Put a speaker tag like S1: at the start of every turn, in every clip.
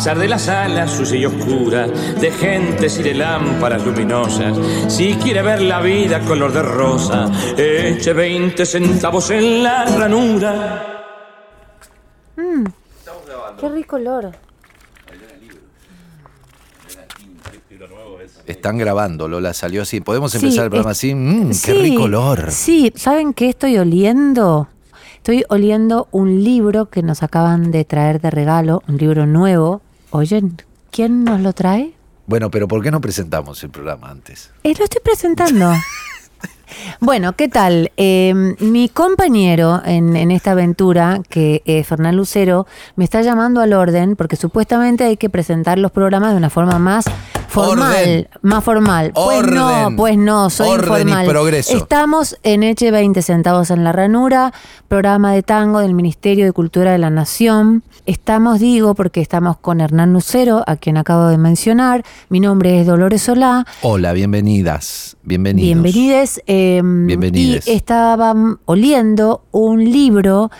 S1: Pesar de la sala sucia y oscura, de gentes y de lámparas luminosas, si quiere ver la vida color de rosa, eche 20 centavos en la ranura.
S2: Qué rico olor.
S3: Están grabando, Lola, salió así. ¿Podemos
S2: Sí,
S3: empezar el programa
S2: es-
S3: así? Mm, ¡Qué
S2: Sí,
S3: rico olor!
S2: Sí, ¿saben qué estoy oliendo? Estoy oliendo un libro que nos acaban de traer de regalo, un libro nuevo. Oyen, ¿quién nos lo trae?
S3: Bueno, pero ¿por qué no presentamos el programa antes?
S2: Eh, lo estoy presentando. Bueno, ¿qué tal? Eh, mi compañero en, en esta aventura, que es Fernán Lucero, me está llamando al orden porque supuestamente hay que presentar los programas de una forma más formal.
S3: Orden.
S2: Más formal. Pues no,
S3: Orden.
S2: pues no, soy
S3: Orden y
S2: informal.
S3: progreso.
S2: Estamos en Eche 20 centavos en la ranura, programa de tango del Ministerio de Cultura de la Nación. Estamos, digo, porque estamos con Hernán Lucero, a quien acabo de mencionar. Mi nombre es Dolores Solá.
S3: Hola, bienvenidas, bienvenidos.
S2: Bienvenides. eh,
S3: Bienvenides.
S2: Y estaban oliendo un libro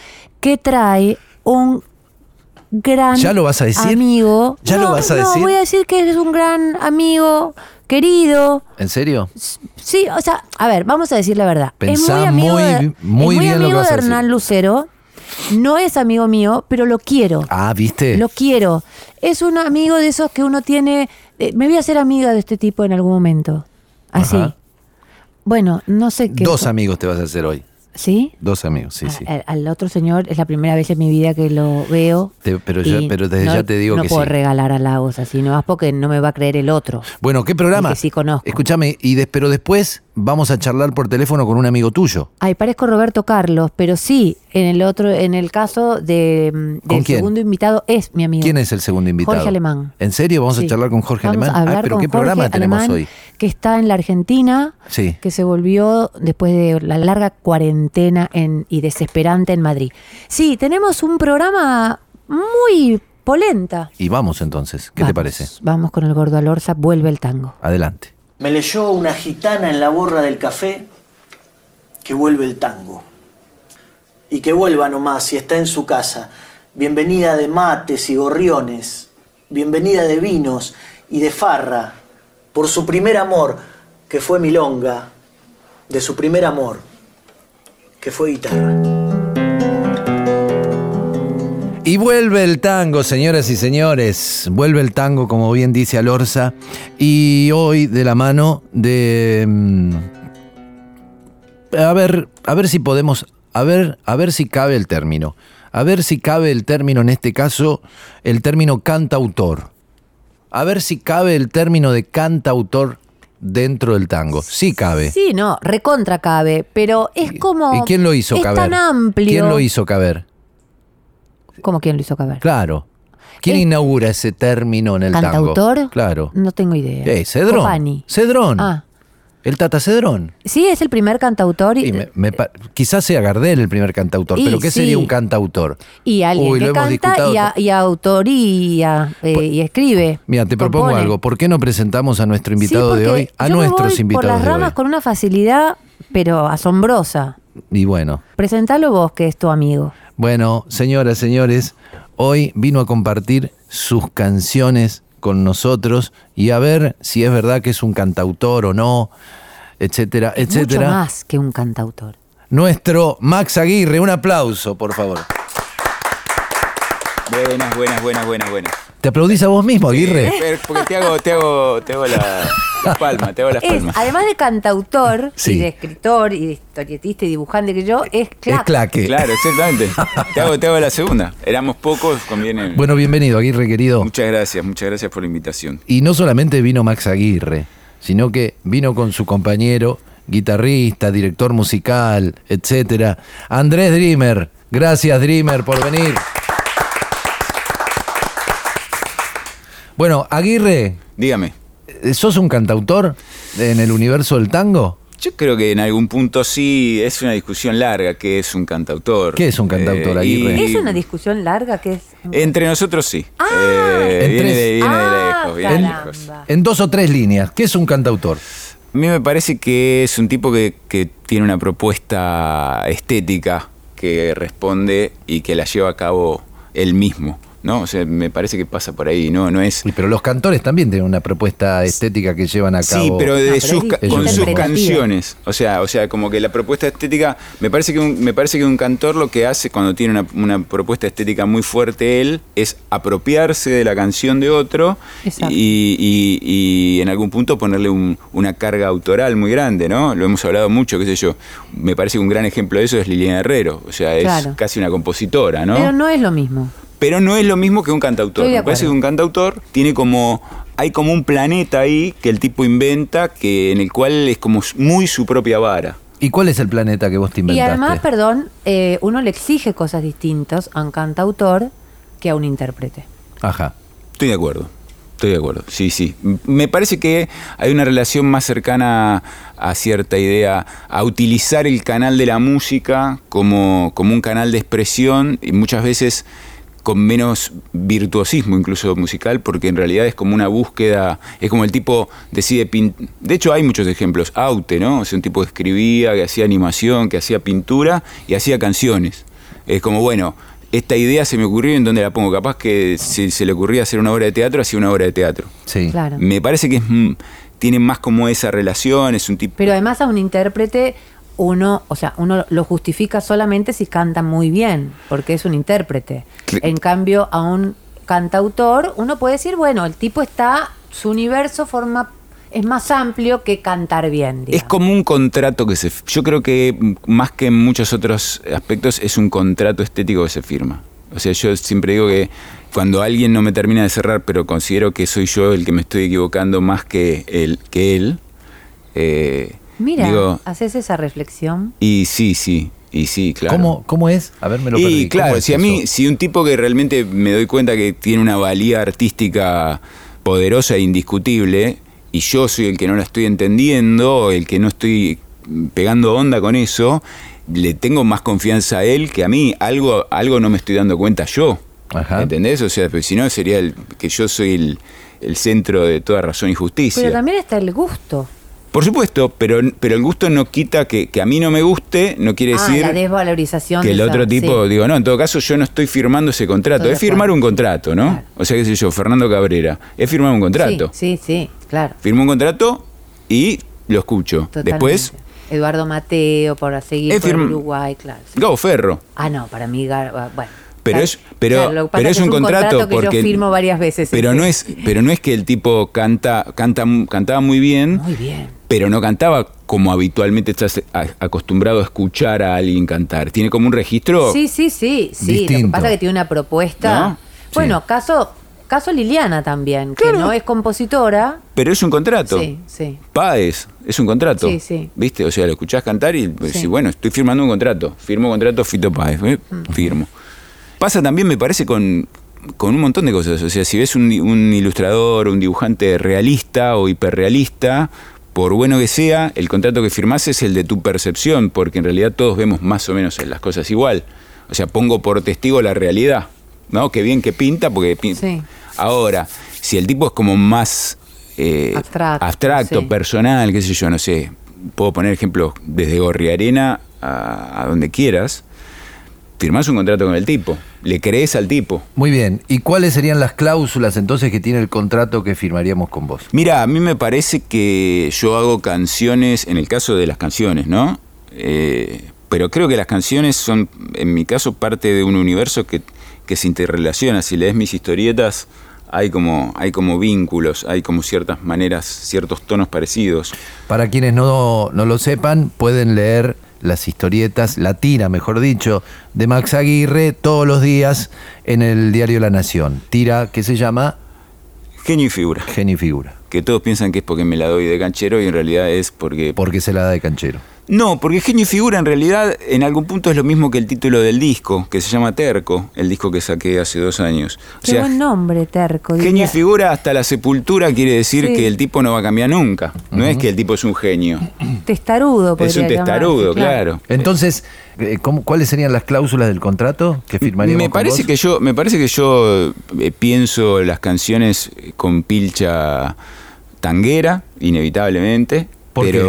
S2: que trae un gran
S3: ¿Ya lo vas a decir?
S2: amigo.
S3: ¿Ya lo
S2: No,
S3: vas a
S2: no,
S3: decir?
S2: voy a decir que es un gran amigo, querido.
S3: ¿En serio?
S2: Sí, o sea, a ver, vamos a decir la verdad.
S3: Pensá
S2: es muy amigo,
S3: muy
S2: de,
S3: muy
S2: es muy
S3: bien lo que
S2: amigo
S3: vas
S2: de
S3: a decir.
S2: Hernán Lucero. No es amigo mío, pero lo quiero.
S3: Ah, ¿viste?
S2: Lo quiero. Es un amigo de esos que uno tiene. eh, me voy a hacer amiga de este tipo en algún momento. Así.
S3: Ajá.
S2: Bueno, no sé qué.
S3: Dos amigos te vas a hacer hoy.
S2: ¿Sí?
S3: Dos amigos, sí, sí.
S2: Al, al otro señor es la primera vez en mi vida que lo veo.
S3: Te- pero ya- pero desde
S2: no-
S3: ya te digo
S2: no
S3: que
S2: puedo
S3: sí.
S2: regalar halagos así, no más porque no me va a creer el otro.
S3: Bueno, ¿qué programa?
S2: El que sí conozco.
S3: Escúchame, y pero después vamos a charlar por teléfono con un amigo tuyo.
S2: Ay, parezco Roberto Carlos, pero sí, en el otro, en el caso de, mm,
S3: ¿Con
S2: del
S3: quién?
S2: segundo invitado es mi amigo.
S3: ¿Quién es el segundo invitado?
S2: Jorge Alemán.
S3: ¿En serio? ¿Vamos
S2: Sí.
S3: a charlar con Jorge
S2: Vamos
S3: Alemán?
S2: a hablar
S3: ah, pero
S2: con
S3: ¿qué programa tenemos
S2: Alemán,
S3: hoy?
S2: Que está en la Argentina,
S3: Sí.
S2: que se volvió después de la larga cuarentena en, y desesperante en Madrid. Sí, tenemos un programa muy polenta.
S3: Y vamos entonces, ¿qué te parece?
S2: Vamos con el gordo Alorza, vuelve el tango.
S3: Adelante.
S4: Me leyó una gitana en la borra del café que vuelve el tango. Y que vuelva nomás si está en su casa. Bienvenida de mates y gorriones. Bienvenida de vinos y de farra. Por su primer amor, que fue milonga. De su primer amor, que fue guitarra.
S3: Y vuelve el tango, señoras y señores. Vuelve el tango, como bien dice Alorza. Y hoy de la mano de. mm, A ver, a ver si podemos. A ver, a ver si cabe el término. A ver si cabe el término, en este caso, el término cantautor. A ver si cabe el término de cantautor dentro del tango. Sí cabe.
S2: Sí, no, recontra cabe, pero es como.
S3: ¿Y quién lo hizo
S2: es
S3: caber?
S2: tan amplio.
S3: ¿Quién lo hizo caber?
S2: ¿Cómo quién lo hizo caber?
S3: Claro. ¿Quién
S2: Es-
S3: inaugura ese término en el
S2: ¿Cantautor?
S3: tango? Claro.
S2: No tengo idea.
S3: Eh, Cedrón.
S2: Copani.
S3: Cedrón.
S2: Ah,
S3: El Tata Cedrón.
S2: sí, es el primer cantautor y,
S3: me- quizás sea Gardel el primer cantautor,
S2: Y
S3: pero ¿qué
S2: sí.
S3: sería un cantautor?
S2: y alguien
S3: Uy,
S2: que canta y, a- y autoría eh,
S3: Pues-
S2: y escribe.
S3: Mira, te propongo algo. ¿Por qué no presentamos a nuestro invitado
S2: Sí,
S3: de hoy? A
S2: yo me
S3: nuestros
S2: voy
S3: invitados
S2: por las
S3: de
S2: ramas
S3: hoy.
S2: con una facilidad, pero asombrosa.
S3: Y bueno,
S2: Presentalo vos, que es tu amigo.
S3: Bueno, señoras, señores, hoy vino a compartir sus canciones con nosotros y a ver si es verdad que es un cantautor o no, etcétera,
S2: Es
S3: etcétera.
S2: Mucho más que un cantautor.
S3: Nuestro Max Aguirre, un aplauso, por favor.
S5: Buenas, buenas, buenas, buenas, buenas.
S3: ¿Te aplaudís a vos mismo, Aguirre?
S5: Porque te hago, te hago, te hago la, la palma, te hago las
S2: Es,
S5: palmas.
S2: además de cantautor
S3: Sí.
S2: y de escritor y de historietista y dibujante que yo, es
S3: Es
S2: claro.
S3: claque.
S5: Claro, exactamente. Te hago, te hago la segunda. Éramos pocos, conviene.
S3: Bueno, bienvenido, Aguirre, querido.
S5: Muchas gracias, muchas gracias por la invitación.
S3: Y no solamente vino Max Aguirre, sino que vino con su compañero, guitarrista, director musical, etcétera, Andrés Dreamer. Gracias, Dreamer, por venir. Bueno, Aguirre,
S5: Dígame.
S3: eh, ¿sos un cantautor en el universo del tango?
S5: Yo creo que en algún punto sí es una discusión larga que es un cantautor.
S3: ¿Qué es un cantautor,
S5: Eh,
S3: Aguirre?
S2: Es una discusión larga que es.
S5: Entre nosotros sí.
S2: Ah.
S5: Eh,
S3: En
S5: viene
S3: tres-
S5: de, viene de
S2: Ah,
S5: lejos, viene de lejos.
S3: En dos o tres líneas, ¿qué es un cantautor?
S5: A mí me parece que es un tipo que, que tiene una propuesta estética que responde y que la lleva a cabo él mismo. ¿No? O sea, me parece que pasa por ahí, ¿no? No es.
S3: Y, Pero los cantores también tienen una propuesta estética que llevan a cabo.
S5: Sí, pero, de
S2: No, pero
S5: sus,
S2: es
S5: con sus canciones. O sea, o sea, como que la propuesta estética. Me parece que un, me parece que un cantor lo que hace cuando tiene una, una propuesta estética muy fuerte él es apropiarse de la canción de otro y, y- y en algún punto ponerle un- una carga autoral muy grande, ¿no? Lo hemos hablado mucho, qué sé yo. Me parece que un gran ejemplo de eso es Liliana Herrero. O sea, es
S2: Claro.
S5: casi una compositora, ¿no?
S2: Pero no es lo mismo.
S5: Pero no es lo mismo que un cantautor. Me parece que un cantautor tiene como. Hay como un planeta ahí que el tipo inventa, que en el cual es como muy su propia vara.
S3: ¿Y cuál es el planeta que vos te
S2: Y
S3: inventaste?
S2: además, perdón, eh, uno le exige cosas distintas a un cantautor que a un intérprete.
S3: Ajá.
S5: Estoy de acuerdo. Estoy de acuerdo. Sí, sí. Me parece que hay una relación más cercana a cierta idea, a utilizar el canal de la música como, como un canal de expresión y muchas veces con menos virtuosismo incluso musical, porque en realidad es como una búsqueda, es como el tipo decide pintar, de hecho hay muchos ejemplos, Aute, ¿no? O sea, un tipo que escribía, que hacía animación, que hacía pintura y hacía canciones. Es como, bueno, esta idea se me ocurrió en donde la pongo, capaz que si se le ocurría hacer una obra de teatro, hacía una obra de teatro.
S3: Sí.
S2: Claro.
S5: Me parece que es, mm, tiene más como esa relación, es un tipo...
S2: Pero además a un intérprete uno, o sea, uno lo justifica solamente si canta muy bien, porque es un intérprete. En cambio, a un cantautor, uno puede decir, bueno, el tipo está, su universo forma, es más amplio que cantar bien.
S5: Es como un contrato que se... Yo creo que más que en muchos otros aspectos es un contrato estético que se firma. O sea, yo siempre digo que cuando alguien no me termina de cerrar, pero considero que soy yo el que me estoy equivocando más que él, que él eh,
S2: Mira,
S5: digo,
S2: haces esa reflexión.
S5: y sí, sí, y sí, claro.
S3: ¿Cómo, ¿Cómo es? A ver, me lo
S5: y
S3: perdí. ¿Cómo
S5: claro,
S3: es
S5: si a mí,
S3: eso?
S5: si un tipo que realmente me doy cuenta que tiene una valía artística poderosa e indiscutible, y yo soy el que no la estoy entendiendo, el que no estoy pegando onda con eso, le tengo más confianza a él que a mí. Algo, algo no me estoy dando cuenta yo.
S3: Ajá.
S5: ¿Entendés? O sea, pues, si no sería el, que yo soy el, el centro de toda razón y justicia.
S2: Pero también está el gusto.
S5: Por supuesto, pero, pero el gusto no quita que, que a mí no me guste, no quiere
S2: ah,
S5: decir
S2: la desvalorización.
S5: que el otro tipo,
S2: sí.
S5: digo, no, en todo caso yo no estoy firmando ese contrato,
S2: Estoy
S5: es firmar un contrato, ¿no?
S2: Claro.
S5: O sea, qué sé yo, Fernando Cabrera, es firmar un contrato.
S2: Sí, sí, sí, claro.
S5: Firmo un contrato y lo escucho.
S2: Totalmente.
S5: Después,
S2: Eduardo Mateo, por seguir por Uruguay, claro. sí.
S5: Gabo Ferro.
S2: Ah, no, para mí, ah, bueno.
S5: Pero
S2: Claro,
S5: es, pero,
S2: claro,
S5: es un contrato,
S2: que
S5: porque
S2: yo firmo varias veces.
S5: Pero no es, pero no es que el tipo canta, canta, cantaba muy bien,
S2: Muy bien.
S5: pero no cantaba como habitualmente estás acostumbrado a escuchar a alguien cantar. Tiene como un registro.
S2: Sí, sí, sí, sí. Lo que pasa es que tiene una propuesta.
S5: ¿No?
S2: Bueno, caso, caso Liliana también, que no es compositora.
S5: Pero es un contrato.
S2: Sí, sí.
S5: Páez, es un contrato.
S2: Sí, sí.
S5: ¿Viste? O sea, lo escuchás cantar y
S2: Sí.
S5: decís, bueno, estoy firmando un contrato. Firmo contrato Fito Páez. ¿eh?
S2: Mm.
S5: Firmo. Pasa también, me parece, con, con un montón de cosas. O sea, si ves un, un ilustrador, un dibujante realista o hiperrealista, por bueno que sea, el contrato que firmás es el de tu percepción, porque en realidad todos vemos más o menos las cosas igual. O sea, pongo por testigo la realidad. ¿No? Qué bien que pinta, porque pin-
S2: Sí.
S5: Ahora, si el tipo es como más eh,
S2: Abstracto,
S5: abstracto,
S2: sí.
S5: personal, qué sé yo, no sé. Puedo poner ejemplos desde Gorriarena a, a donde quieras. Firmás un contrato con el tipo, le crees al tipo.
S3: Muy bien. ¿Y cuáles serían las cláusulas entonces que tiene el contrato que firmaríamos con vos?
S5: Mira, a mí me parece que yo hago canciones, en el caso de las canciones, ¿no? Eh, pero creo que las canciones son, en mi caso, parte de un universo que, que se interrelaciona. Si lees mis historietas, hay como, hay como vínculos, hay como ciertas maneras, ciertos tonos parecidos.
S3: Para quienes no, no lo sepan, pueden leer las historietas, la tira, mejor dicho, de Max Aguirre todos los días en el diario La Nación. Tira que se llama
S5: Genio y figura.
S3: Genio y Figura,
S5: Que todos piensan que es porque me la doy de canchero y en realidad es porque...
S3: porque se la da de canchero.
S5: No, porque Genio y Figura en realidad en algún punto es lo mismo que el título del disco, que se llama Terco, el disco que saqué hace dos años. O
S2: Qué
S5: sea,
S2: buen nombre, Terco.
S5: Genio
S2: diría.
S5: y figura hasta la sepultura quiere decir
S2: Sí.
S5: que el tipo no va a cambiar nunca. No es que el tipo es un genio.
S2: Testarudo,
S5: Es un testarudo,
S2: llamarse,
S5: claro.
S3: Entonces, eh, ¿cómo- ¿cuáles serían las cláusulas del contrato que firmaríamos
S5: Me
S3: con
S5: parece
S3: vos?
S5: que yo, me parece que yo eh, pienso las canciones con pilcha tanguera, inevitablemente.
S3: ¿Por qué?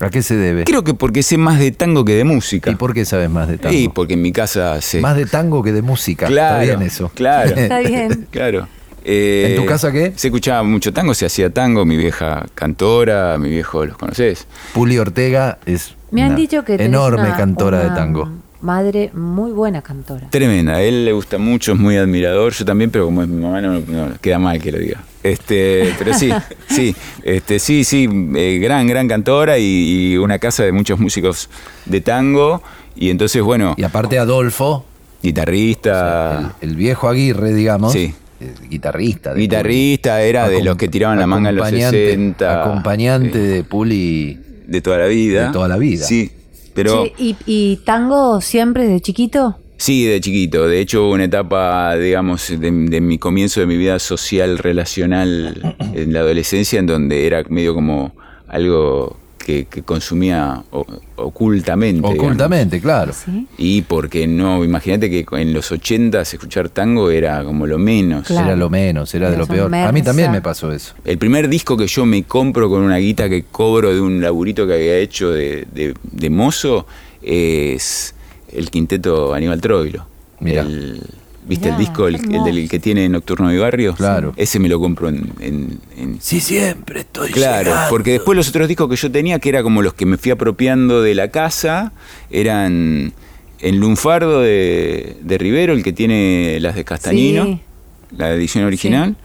S3: ¿A qué se debe?
S5: creo que porque sé más de tango que de música.
S3: ¿Y por qué sabes más de tango?
S5: Y porque en mi casa sé.
S3: Más de tango que de música.
S5: Claro,
S3: Está bien eso.
S5: claro.
S2: Está bien.
S5: Claro. Eh,
S3: ¿En tu casa qué?
S5: Se escuchaba mucho tango, se hacía tango, mi vieja cantora, mi viejo, ¿los conoces?
S3: Puli Ortega es
S2: Me han
S3: una
S2: dicho que
S3: enorme
S2: una-
S3: cantora de
S2: una
S3: tango.
S2: Madre muy buena cantora.
S5: Tremenda, a él le gusta mucho, es muy admirador, yo también, pero como es mi mamá, no, no, queda mal que lo diga. Este, pero sí, sí, este, sí, sí, eh, gran, gran cantora y, y una casa de muchos músicos de tango. Y entonces, bueno,
S3: Y aparte Adolfo,
S5: guitarrista,
S3: el, el viejo Aguirre, digamos.
S5: Sí.
S3: Guitarrista. de
S5: guitarrista, era de los que tiraban la manga en los
S3: acompañante-
S5: 60.
S3: Acompañante
S5: Sí.
S3: de Puli.
S5: de toda la vida.
S3: De toda la vida.
S5: Sí, pero
S2: ¿y, y tango siempre desde chiquito?
S5: sí, de chiquito. De hecho, hubo una etapa, digamos, de, de mi comienzo de mi vida social, relacional en la adolescencia, en donde era medio como algo que, que consumía o- ocultamente. digamos.
S3: Ocultamente, claro.
S2: ¿Sí?
S5: Y porque no, imagínate que en los 80 escuchar tango era como lo menos.
S2: Claro.
S3: Era lo menos, era de lo peor. A mí también me pasó eso.
S5: El primer disco que yo me compro con una guita que cobro de un laburito que había hecho de, de- de mozo es el quinteto Aníbal Troilo.
S3: Mirá.
S5: El- ¿Viste
S2: Mirá,
S5: el disco, el, del que tiene Nocturno de Barrio?
S3: Claro.
S5: Ese me lo compro en... en- en-
S3: Sí, siempre estoy
S5: Claro,
S3: llegando.
S5: porque después los otros discos que yo tenía, que era como los que me fui apropiando de la casa, eran en Lunfardo de, de Rivero, el que tiene las de Castañino,
S2: Sí.
S5: la edición original.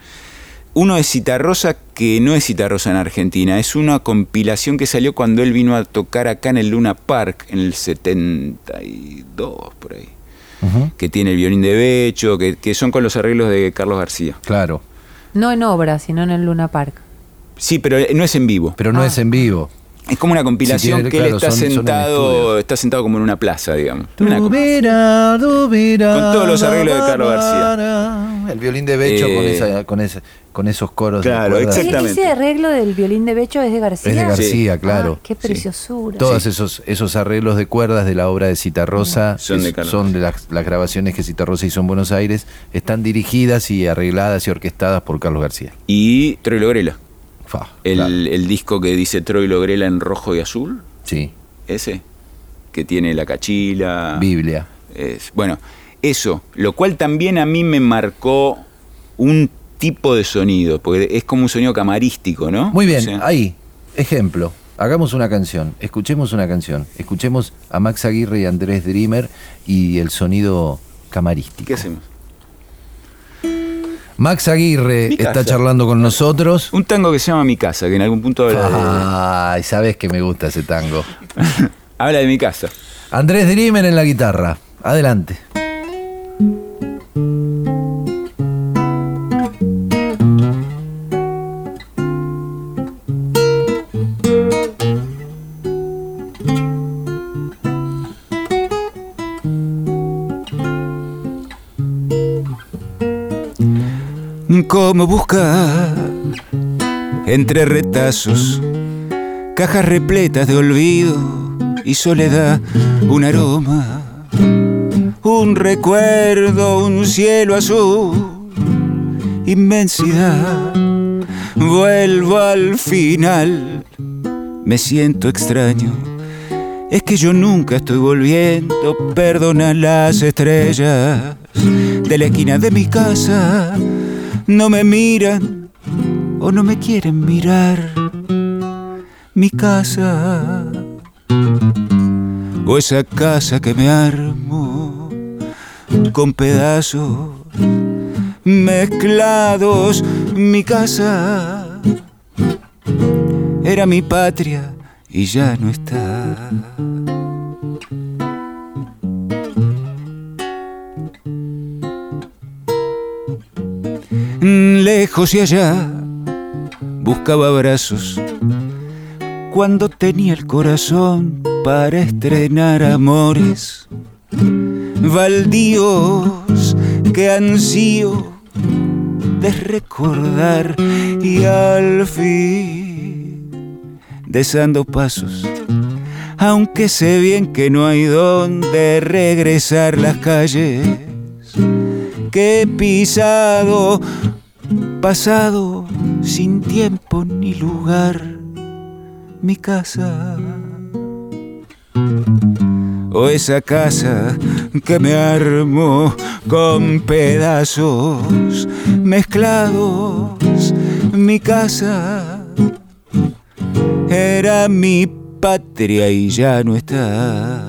S5: Uno de Citarrosa, que no es Citarrosa en Argentina, es una compilación que salió cuando él vino a tocar acá en el Luna Park, en el 72, por ahí. Que tiene el violín de Becho, que, que son con los arreglos de Carlos García.
S3: Claro,
S2: No en obra, sino en el Luna Park.
S5: Sí, pero no es en vivo.
S3: pero no
S2: Ah.
S3: es en vivo.
S5: Es como una compilación
S3: tiene-
S5: que él está
S3: son-
S5: sentado, está sentado como en una plaza, digamos. Una Con todos los arreglos de Carlos
S3: García. El violín de Becho
S5: Eh,
S3: con, esa, con, ese, con esos coros. de
S5: Claro. Exactamente.
S2: ¿Ese arreglo del violín de Becho es de García?
S3: Es de García,
S2: Ah,
S3: claro.
S2: qué preciosura.
S3: Todos esos, esos arreglos de cuerdas de la obra de Citarrosa
S5: Son de Carlos.
S3: son de las, las grabaciones que Citarrosa hizo en Buenos Aires. Están dirigidas y arregladas y orquestadas por Carlos García.
S5: Y Troilo Grela. El,
S3: claro.
S5: el disco que dice Troilo Grela en rojo y azul,
S3: Sí,
S5: ese. Que tiene la cachila.
S3: Biblia.
S5: Es- bueno, eso. Lo cual también a mí me marcó un tipo de sonido, porque es como un sonido camarístico, ¿no?
S3: Muy bien,
S5: O sea,
S3: ahí, ejemplo. Hagamos una canción, escuchemos una canción. Escuchemos a Max Aguirre y Andrés Dreamer y el sonido camarístico.
S5: ¿Qué hacemos?
S3: Max Aguirre
S5: Mi
S3: está
S5: casa.
S3: charlando con nosotros.
S5: Un tango que se llama Mi Casa, que en algún punto habla
S3: Ay, sabes que me gusta ese tango.
S5: de, habla de mi casa.
S3: Andrés Dreamer en la guitarra. Adelante.
S5: Como buscar entre retazos, cajas repletas de olvido y soledad, un aroma, un recuerdo, un cielo azul, inmensidad. Vuelvo al final, me siento extraño. Es que yo nunca estoy volviendo, perdona las estrellas de la esquina de mi casa. No me miran o no me quieren mirar. Mi casa o esa casa que me armo con pedazos mezclados, mi casa era mi patria y ya no está. Lejos y allá buscaba abrazos. Cuando tenía el corazón para estrenar amores baldíos que ansío de recordar y al fin desando pasos. Aunque sé bien que no hay donde regresar las calles que he pisado pasado sin tiempo ni lugar mi casa o esa casa que me armo con pedazos mezclados. Mi casa era mi patria y ya no está.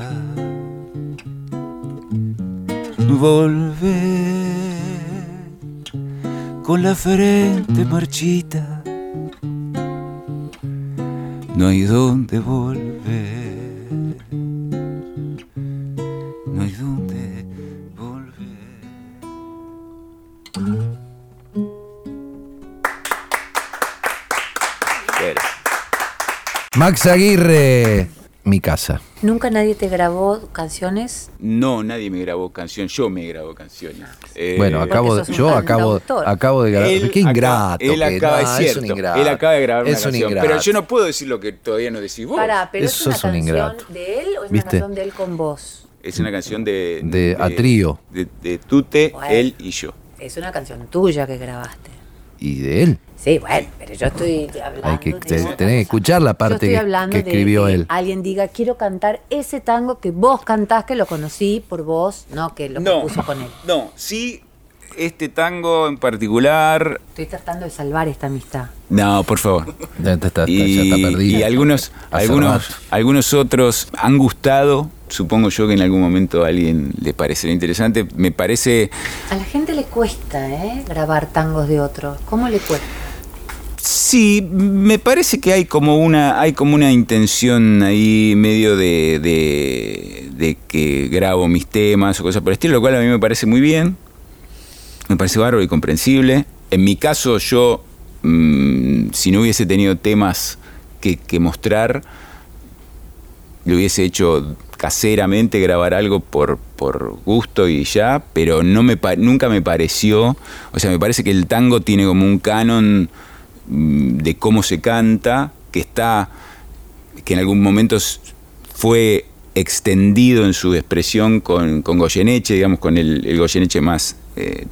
S5: Volver con la frente marchita. No hay dónde volver.
S3: Max Aguirre, mi casa.
S2: ¿Nunca nadie te grabó canciones?
S5: No, nadie me grabó canción, yo me grabo canciones.
S3: Eh, bueno, acabo, yo acabo, acabo de grabar. Qué ingrato.
S5: él acaba, es cierto, él acaba de grabar una canción. Pero yo no puedo decir lo que todavía no decís vos.
S2: Pará, pero Eso es una canción de él o es una canción de él con vos?
S5: Es una canción de...
S3: De, a trío.
S5: De, Tute, él y yo.
S2: Es una canción tuya que grabaste.
S3: ¿Y de él?
S2: Sí, bueno, pero yo estoy hablando.
S3: Hay que tener que escuchar la parte que, escribió él.
S2: Alguien diga, quiero cantar ese tango que vos cantás, que lo conocí por vos, no que lo no, compuso con él.
S5: No, sí, este tango en particular.
S2: Estoy tratando de salvar esta amistad.
S5: No, por favor.
S3: Ya está, y,
S5: y algunos, algunos, algunos otros han gustado. Supongo yo que en algún momento a alguien le parecerá interesante. Me parece.
S2: A la gente le cuesta, ¿eh? Grabar tangos de otros. ¿Cómo le cuesta?
S5: Sí, me parece que hay como una, hay como una intención ahí medio de, de, que grabo mis temas o cosas por el estilo, lo cual a mí me parece muy bien, me parece bárbaro y comprensible. En mi caso, yo, mm, si no hubiese tenido temas que, mostrar, lo hubiese hecho caseramente grabar algo por, por gusto y ya, pero no me, nunca me pareció, o sea, me parece que el tango tiene como un canon de cómo se canta, que está, que en algún momento fue extendido en su expresión con, con Goyeneche, digamos, con el, Goyeneche más eh,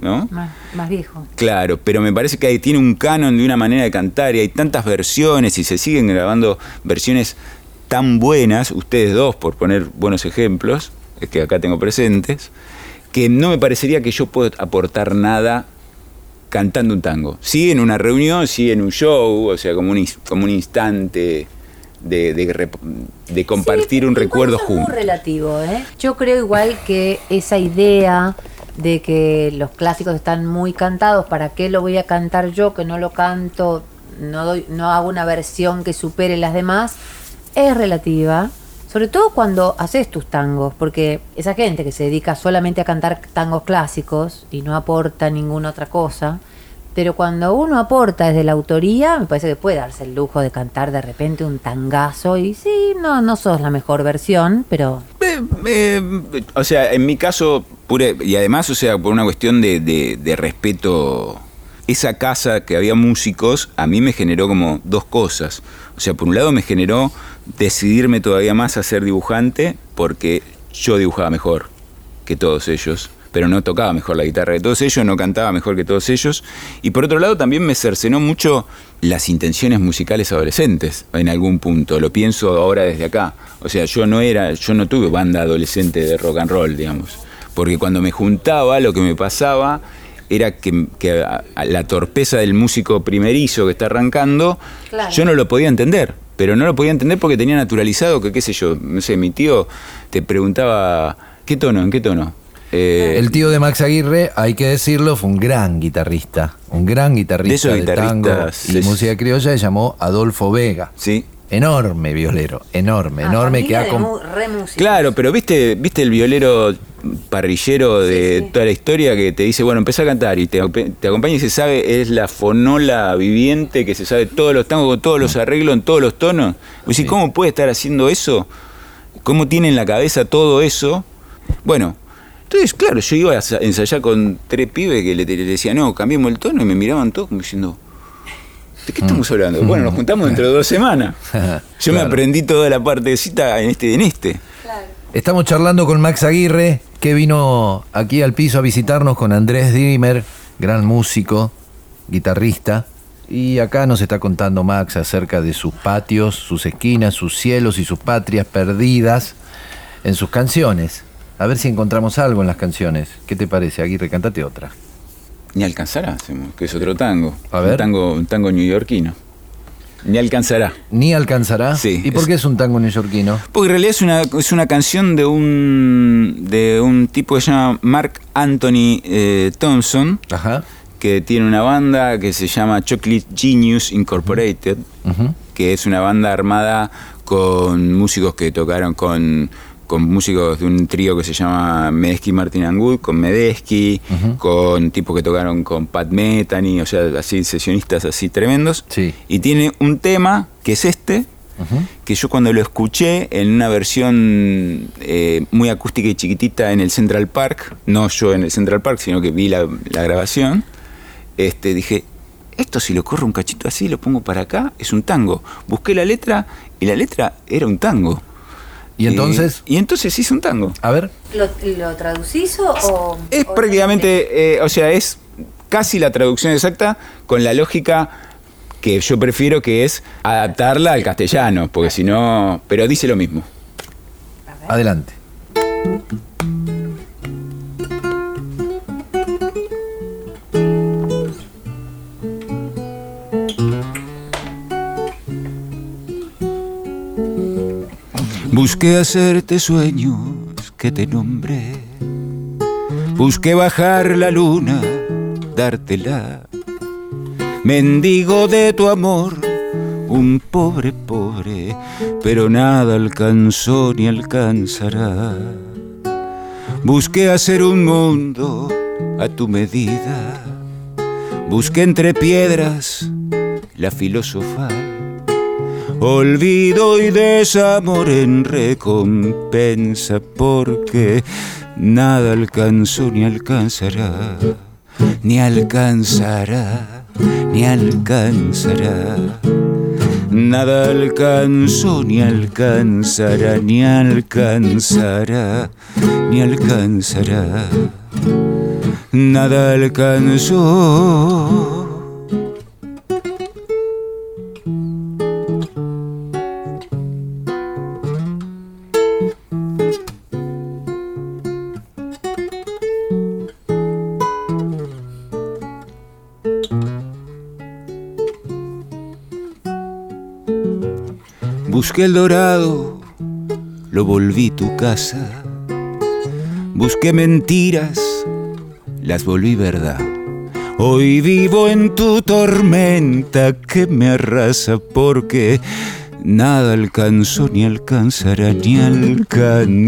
S5: ¿no?
S2: Más, viejo.
S5: Claro, pero me parece que ahí tiene un canon de una manera de cantar y hay tantas versiones y se siguen grabando versiones tan buenas, ustedes dos, por poner buenos ejemplos, es que acá tengo presentes, que no me parecería que yo pueda aportar nada cantando un tango. Sí en una reunión, sí en un show, o sea, como un, como un instante de, de, compartir un recuerdo juntos. Es
S2: muy relativo, ¿eh? Yo creo igual que esa idea de que los clásicos están muy cantados, ¿para qué lo voy a cantar yo que no lo canto, no, doy, no hago una versión que supere las demás? Es relativa. Sobre todo cuando haces tus tangos, porque esa gente que se dedica solamente a cantar tangos clásicos y no aporta ninguna otra cosa, pero cuando uno aporta desde la autoría, me parece que puede darse el lujo de cantar de repente un tangazo y sí, no, no sos la mejor versión, pero...
S5: Eh, eh, o sea, en mi caso, pure, y además, o sea, por una cuestión de, de respeto, esa casa que había músicos, a mí me generó como dos cosas. O sea, por un lado me generó decidirme todavía más a ser dibujante porque yo dibujaba mejor que todos ellos, pero no tocaba mejor la guitarra que todos ellos, no cantaba mejor que todos ellos. Y por otro lado también me cercenó mucho las intenciones musicales adolescentes en algún punto, lo pienso ahora desde acá. O sea, yo no era, yo no tuve banda adolescente de rock and roll, digamos, porque cuando me juntaba lo que me pasaba era que, la torpeza del músico primerizo que está arrancando, yo no lo podía entender pero no lo podía entender porque tenía naturalizado que, qué sé yo, no sé, mi tío te preguntaba, ¿qué tono? ¿En qué tono? Eh,
S3: El tío de Max Aguirre, hay que decirlo, fue un gran guitarrista. Un gran guitarrista
S5: De
S3: de,
S5: esos
S3: tango
S5: guitarristas,
S3: y
S5: es-
S3: música criolla. Se llamó Adolfo Vega.
S5: sí.
S3: Enorme violero, enorme,
S2: Ah,
S3: enorme. Que ha
S2: de.
S5: Claro, pero viste, viste el violero parrillero de
S2: Sí, sí.
S5: toda la historia que te dice, bueno, empezá a cantar y te, te acompaña y se sabe, es la fonola viviente que se sabe todos los tangos, con todos los arreglos, en todos los tonos. Y
S3: Sí.
S5: ¿cómo puede estar haciendo eso? ¿Cómo tiene en la cabeza todo eso? Bueno, entonces, claro, yo iba a sa- ensayar con tres pibes que le, le decía, no, cambiemos el tono y me miraban todos como diciendo, ¿de qué estamos hablando? Bueno, nos juntamos dentro de dos semanas. Yo me aprendí toda la partecita en este en este.
S3: Estamos charlando con Max Aguirre, que vino aquí al piso a visitarnos con Andrés Dimmer, gran músico, guitarrista. Y acá nos está contando Max acerca de sus patios, sus esquinas, sus cielos y sus patrias perdidas en sus canciones. A ver si encontramos algo en las canciones. ¿Qué te parece, Aguirre? Cántate otra.
S5: Ni alcanzará, hacemos, que es otro tango.
S3: A ver.
S5: Un tango, un tango neoyorquino. Ni alcanzará.
S3: ¿Ni alcanzará?
S5: Sí,
S3: ¿Y por qué es un tango neoyorquino?
S5: Porque en realidad es una, es una canción de un, de un tipo que se llama Mark Anthony eh, Thompson,
S3: Ajá.
S5: que tiene una banda que se llama Chocolate Genius Incorporated, que es una banda armada con músicos que tocaron con, con músicos de un trío que se llama Medesky Martin and Wood, con Medesky, con tipos que tocaron con Pat Metheny, o sea, así sesionistas así tremendos.
S3: Sí.
S5: Y tiene un tema que es este, que yo cuando lo escuché en una versión eh, muy acústica y chiquitita en el Central Park, no yo en el Central Park, sino que vi la, la grabación, este, dije, esto si lo corro un cachito así, lo pongo para acá, es un tango. Busqué la letra y la letra era un tango.
S3: ¿Y entonces?
S5: y entonces hice un tango.
S3: A ver.
S2: ¿Lo, lo traducís o...?
S5: Es
S2: o-
S5: prácticamente, eh, o sea, es casi la traducción exacta con la lógica que yo prefiero que es adaptarla al castellano, porque si no, pero dice lo mismo.
S3: Adelante.
S5: Busqué hacerte sueños que te nombré. Busqué bajar la luna, dártela. Mendigo de tu amor, un pobre pobre, pero nada alcanzó ni alcanzará. Busqué hacer un mundo a tu medida. Busqué entre piedras la filosofal. Olvido y desamor en recompensa porque nada alcanzó ni alcanzará, ni alcanzará, ni alcanzará. Nada alcanzó ni alcanzará, ni alcanzará, ni alcanzará. Nada alcanzó. Busqué el dorado, lo volví tu casa. Busqué mentiras, las volví verdad. Hoy vivo en tu tormenta que me arrasa porque nada alcanzó ni alcanzará, ni alcanzará,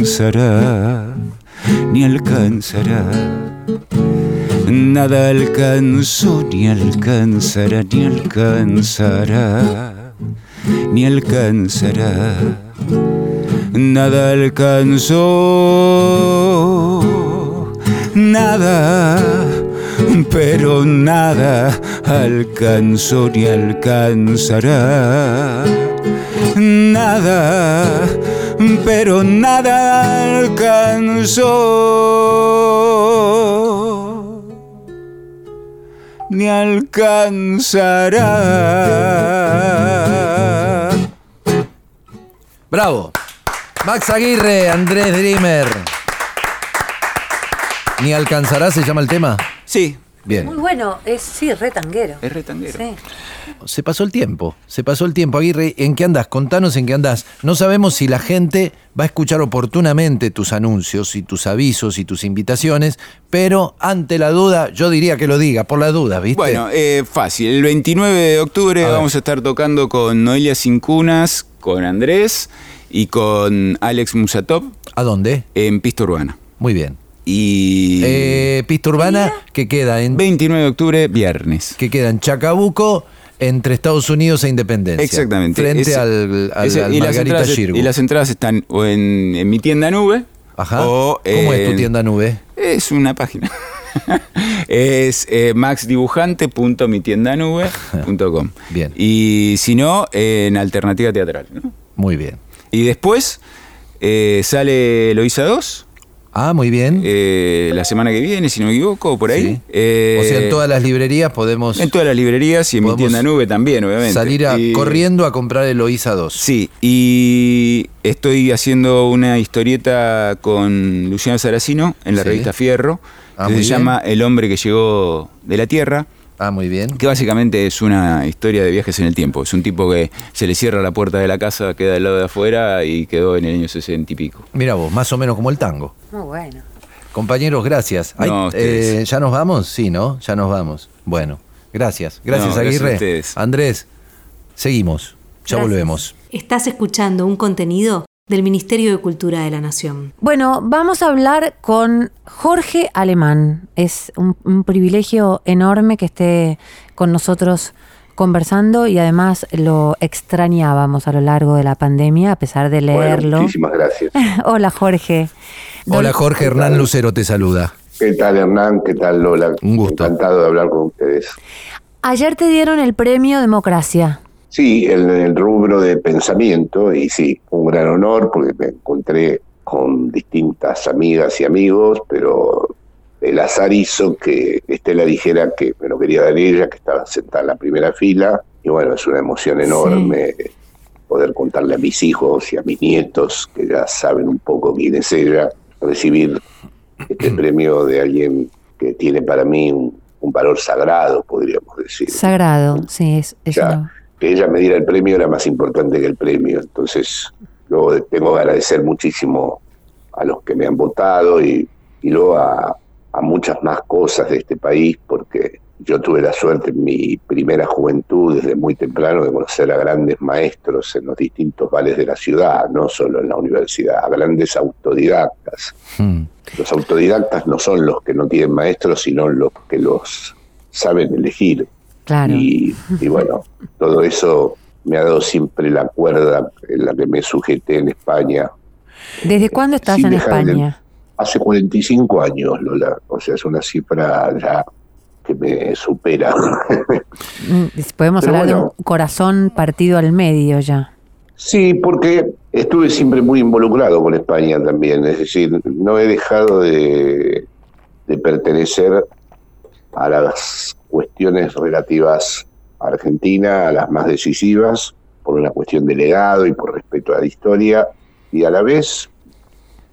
S5: ni alcanzará. Nada alcanzó, ni alcanzará, ni alcanzará, ni alcanzará. Nada alcanzó, nada, pero nada alcanzó ni alcanzará. Nada, pero nada alcanzó ni alcanzará.
S3: Bravo. Max Aguirre, Andrés Dreamer. ¿Ni alcanzará se llama el tema?
S5: Sí,
S3: Bien.
S2: Muy bueno, es sí, re tanguero.
S5: Es re tanguero.
S2: Sí.
S3: Se pasó el tiempo, se pasó el tiempo. Aguirre, ¿en qué andás? Contanos en qué andás. No sabemos si la gente va a escuchar oportunamente tus anuncios y tus avisos y tus invitaciones, pero ante la duda, yo diría que lo diga, por la duda, ¿viste?
S5: Bueno, eh, fácil. El 29 de octubre
S3: A
S5: vamos a estar tocando con Noelia Cincunas, con Andrés y con Alex Musatov
S3: ¿A dónde?
S5: en Pista Urbana.
S3: Muy bien.
S5: Y
S3: Eh, pista urbana que queda en
S5: 29 de octubre, viernes.
S3: que queda en Chacabuco entre Estados Unidos e Independencia.
S5: Exactamente.
S3: Frente
S5: Ese-
S3: al, al-
S5: ese-
S3: al
S5: y, las entradas, y las entradas están o en, en mi tienda nube.
S3: Ajá.
S5: O,
S3: ¿Cómo es tu
S5: en-
S3: tienda nube?
S5: Es una página. es eh, maxdibujante.mitiendanube.com.
S3: Bien.
S5: Y si no, en Alternativa Teatral. ¿no?
S3: Muy bien.
S5: Y después eh, sale Loisa 2.
S3: Ah, muy bien.
S5: eh, la semana que viene, si no me equivoco, por ahí.
S3: Sí.
S5: Eh,
S3: o sea, en todas las librerías podemos
S5: en todas las librerías y en mi tienda nube también, obviamente.
S3: salir a-
S5: Y-
S3: corriendo a comprar el Oisa 2.
S5: Sí, y estoy haciendo una historieta con Luciano Saracino en la
S3: Sí.
S5: revista Fierro,
S3: Ah,
S5: que se
S3: bien.
S5: llama El hombre que llegó de la Tierra,
S3: Ah, muy bien.
S5: que básicamente es una historia de viajes en el tiempo. Es un tipo que se le cierra la puerta de la casa, queda del lado de afuera y quedó en el año 60 y pico.
S3: Mira vos, más o menos como el tango.
S2: Muy bueno.
S3: Compañeros, gracias. Ay,
S5: No, ustedes.
S3: eh, ¿Ya nos vamos? Sí, ¿no? Ya nos vamos. Bueno, gracias. Gracias,
S5: No, gracias
S3: Aguirre.
S5: a ustedes.
S3: Andrés, seguimos. Ya
S2: Gracias.
S3: volvemos.
S6: Estás escuchando un contenido del Ministerio de Cultura de la Nación.
S2: Bueno, vamos a hablar con Jorge Alemán. Es un, un privilegio enorme que esté con nosotros conversando y además lo extrañábamos a lo largo de la pandemia, a pesar de
S7: Bueno,
S2: leerlo.
S7: muchísimas gracias.
S2: Hola Jorge.
S3: Hola, Jorge Hernán Lucero te saluda.
S7: ¿Qué tal, Hernán? ¿Qué tal, Lola?
S3: Un gusto.
S7: Encantado de hablar con ustedes.
S2: Ayer te dieron el premio Democracia.
S7: Sí, en el rubro de pensamiento, y sí, un gran honor porque me encontré con distintas amigas y amigos, pero el azar hizo que Estela dijera que me lo quería dar ella, que estaba sentada en la primera fila, y bueno, es una emoción enorme poder contarle a mis hijos y a mis nietos, que ya saben un poco quién es ella, recibir este premio de alguien que tiene para mí un, un valor sagrado, podríamos decir.
S2: Sagrado, sí, es, es
S7: Ya,
S2: una-
S7: que ella me diera el premio era más importante que el premio. Entonces, luego tengo que agradecer muchísimo a los que me han votado y, y luego a, a muchas más cosas de este país, porque yo tuve la suerte en mi primera juventud, desde muy temprano, de conocer a grandes maestros en los distintos vales de la ciudad, no solo en la universidad, a grandes autodidactas.
S3: Hmm.
S7: Los autodidactas no son los que no tienen maestros, sino los que los saben elegir.
S2: Claro.
S7: Y, y bueno, todo eso me ha dado siempre la cuerda en la que me sujeté en España.
S2: ¿Desde cuándo estás
S7: sin
S2: en
S7: dejar de-
S2: España?
S7: Hace 45 años, Lola. O sea, es una cifra ya que me supera.
S2: Mm, Podemos
S7: Pero
S2: hablar de un corazón partido al medio ya.
S7: Sí, porque estuve siempre muy involucrado con España también. Es decir, no he dejado de, de pertenecer a las cuestiones relativas a Argentina, a las más decisivas, por una cuestión de legado y por respeto a la historia, y a la vez,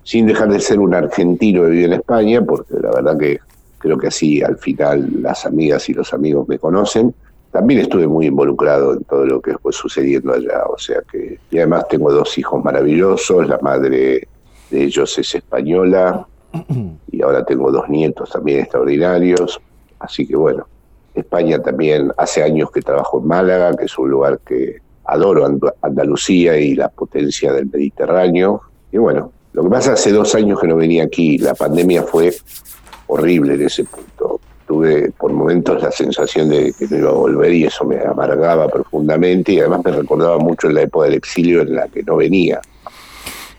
S7: sin dejar de ser un argentino que vive en España, porque la verdad que creo que así al final las amigas y los amigos me conocen, también estuve muy involucrado en todo lo que fue sucediendo allá, o sea que, y además tengo dos hijos maravillosos, la madre de ellos es española, y ahora tengo dos nietos también extraordinarios, así que bueno, España también hace años que trabajo en Málaga, que es un lugar que adoro Andalucía y la potencia del Mediterráneo, y bueno, lo que pasa hace dos años que no venía aquí, la pandemia fue horrible en ese punto. Tuve por momentos la sensación de que no iba a volver y eso me amargaba profundamente y además me recordaba mucho en la época del exilio en la que no venía.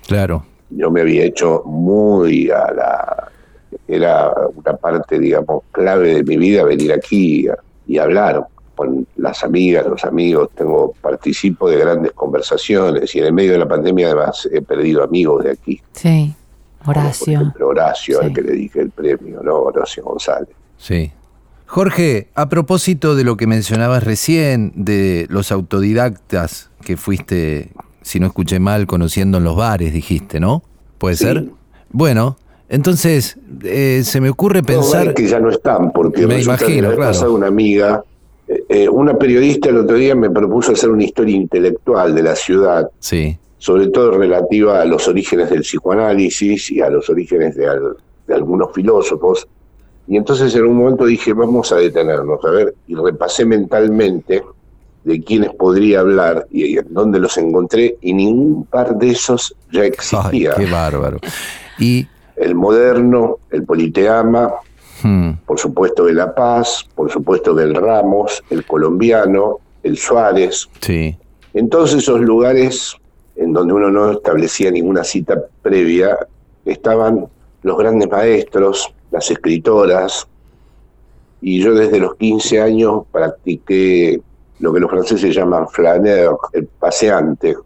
S3: Claro.
S7: Yo me había hecho muy a la... Era una parte, digamos, clave de mi vida venir aquí y, y hablar con las amigas, los amigos. Tengo participo de grandes conversaciones y en el medio de la pandemia además he perdido amigos de aquí.
S2: Sí,
S7: Como
S2: Horacio.
S7: Por ejemplo, Horacio,
S2: Sí.
S7: al que le dije el premio, ¿no? Horacio González.
S3: Sí. Jorge, a propósito de lo que mencionabas recién, de los autodidactas que fuiste, si no escuché mal, conociendo en los bares, dijiste, ¿no? ¿Puede
S7: Sí.
S3: ser? Bueno, Entonces, eh, se me ocurre pensar...
S7: No, que ya no están, porque
S3: Me
S7: resulta que
S3: imagino,
S7: la vez
S3: claro.
S7: pasada una amiga, eh, eh, una periodista el otro día me propuso hacer una historia intelectual de la ciudad,
S3: Sí,
S7: sobre todo relativa a los orígenes del psicoanálisis y a los orígenes de, al- de algunos filósofos. Y entonces en un momento dije, vamos a detenernos, a ver, y repasé mentalmente de quiénes podría hablar y en dónde los encontré, y ningún par de esos ya
S3: Ay,
S7: existía.
S3: qué bárbaro. Y...
S7: El moderno, el politeama,
S3: hmm,
S7: por supuesto de La Paz, por supuesto del Ramos, el colombiano, el Suárez,
S3: sí,
S7: en todos esos lugares en donde uno no establecía ninguna cita previa, estaban los grandes maestros, las escritoras, y yo desde los 15 años practiqué lo que los franceses llaman flaneur, el paseante.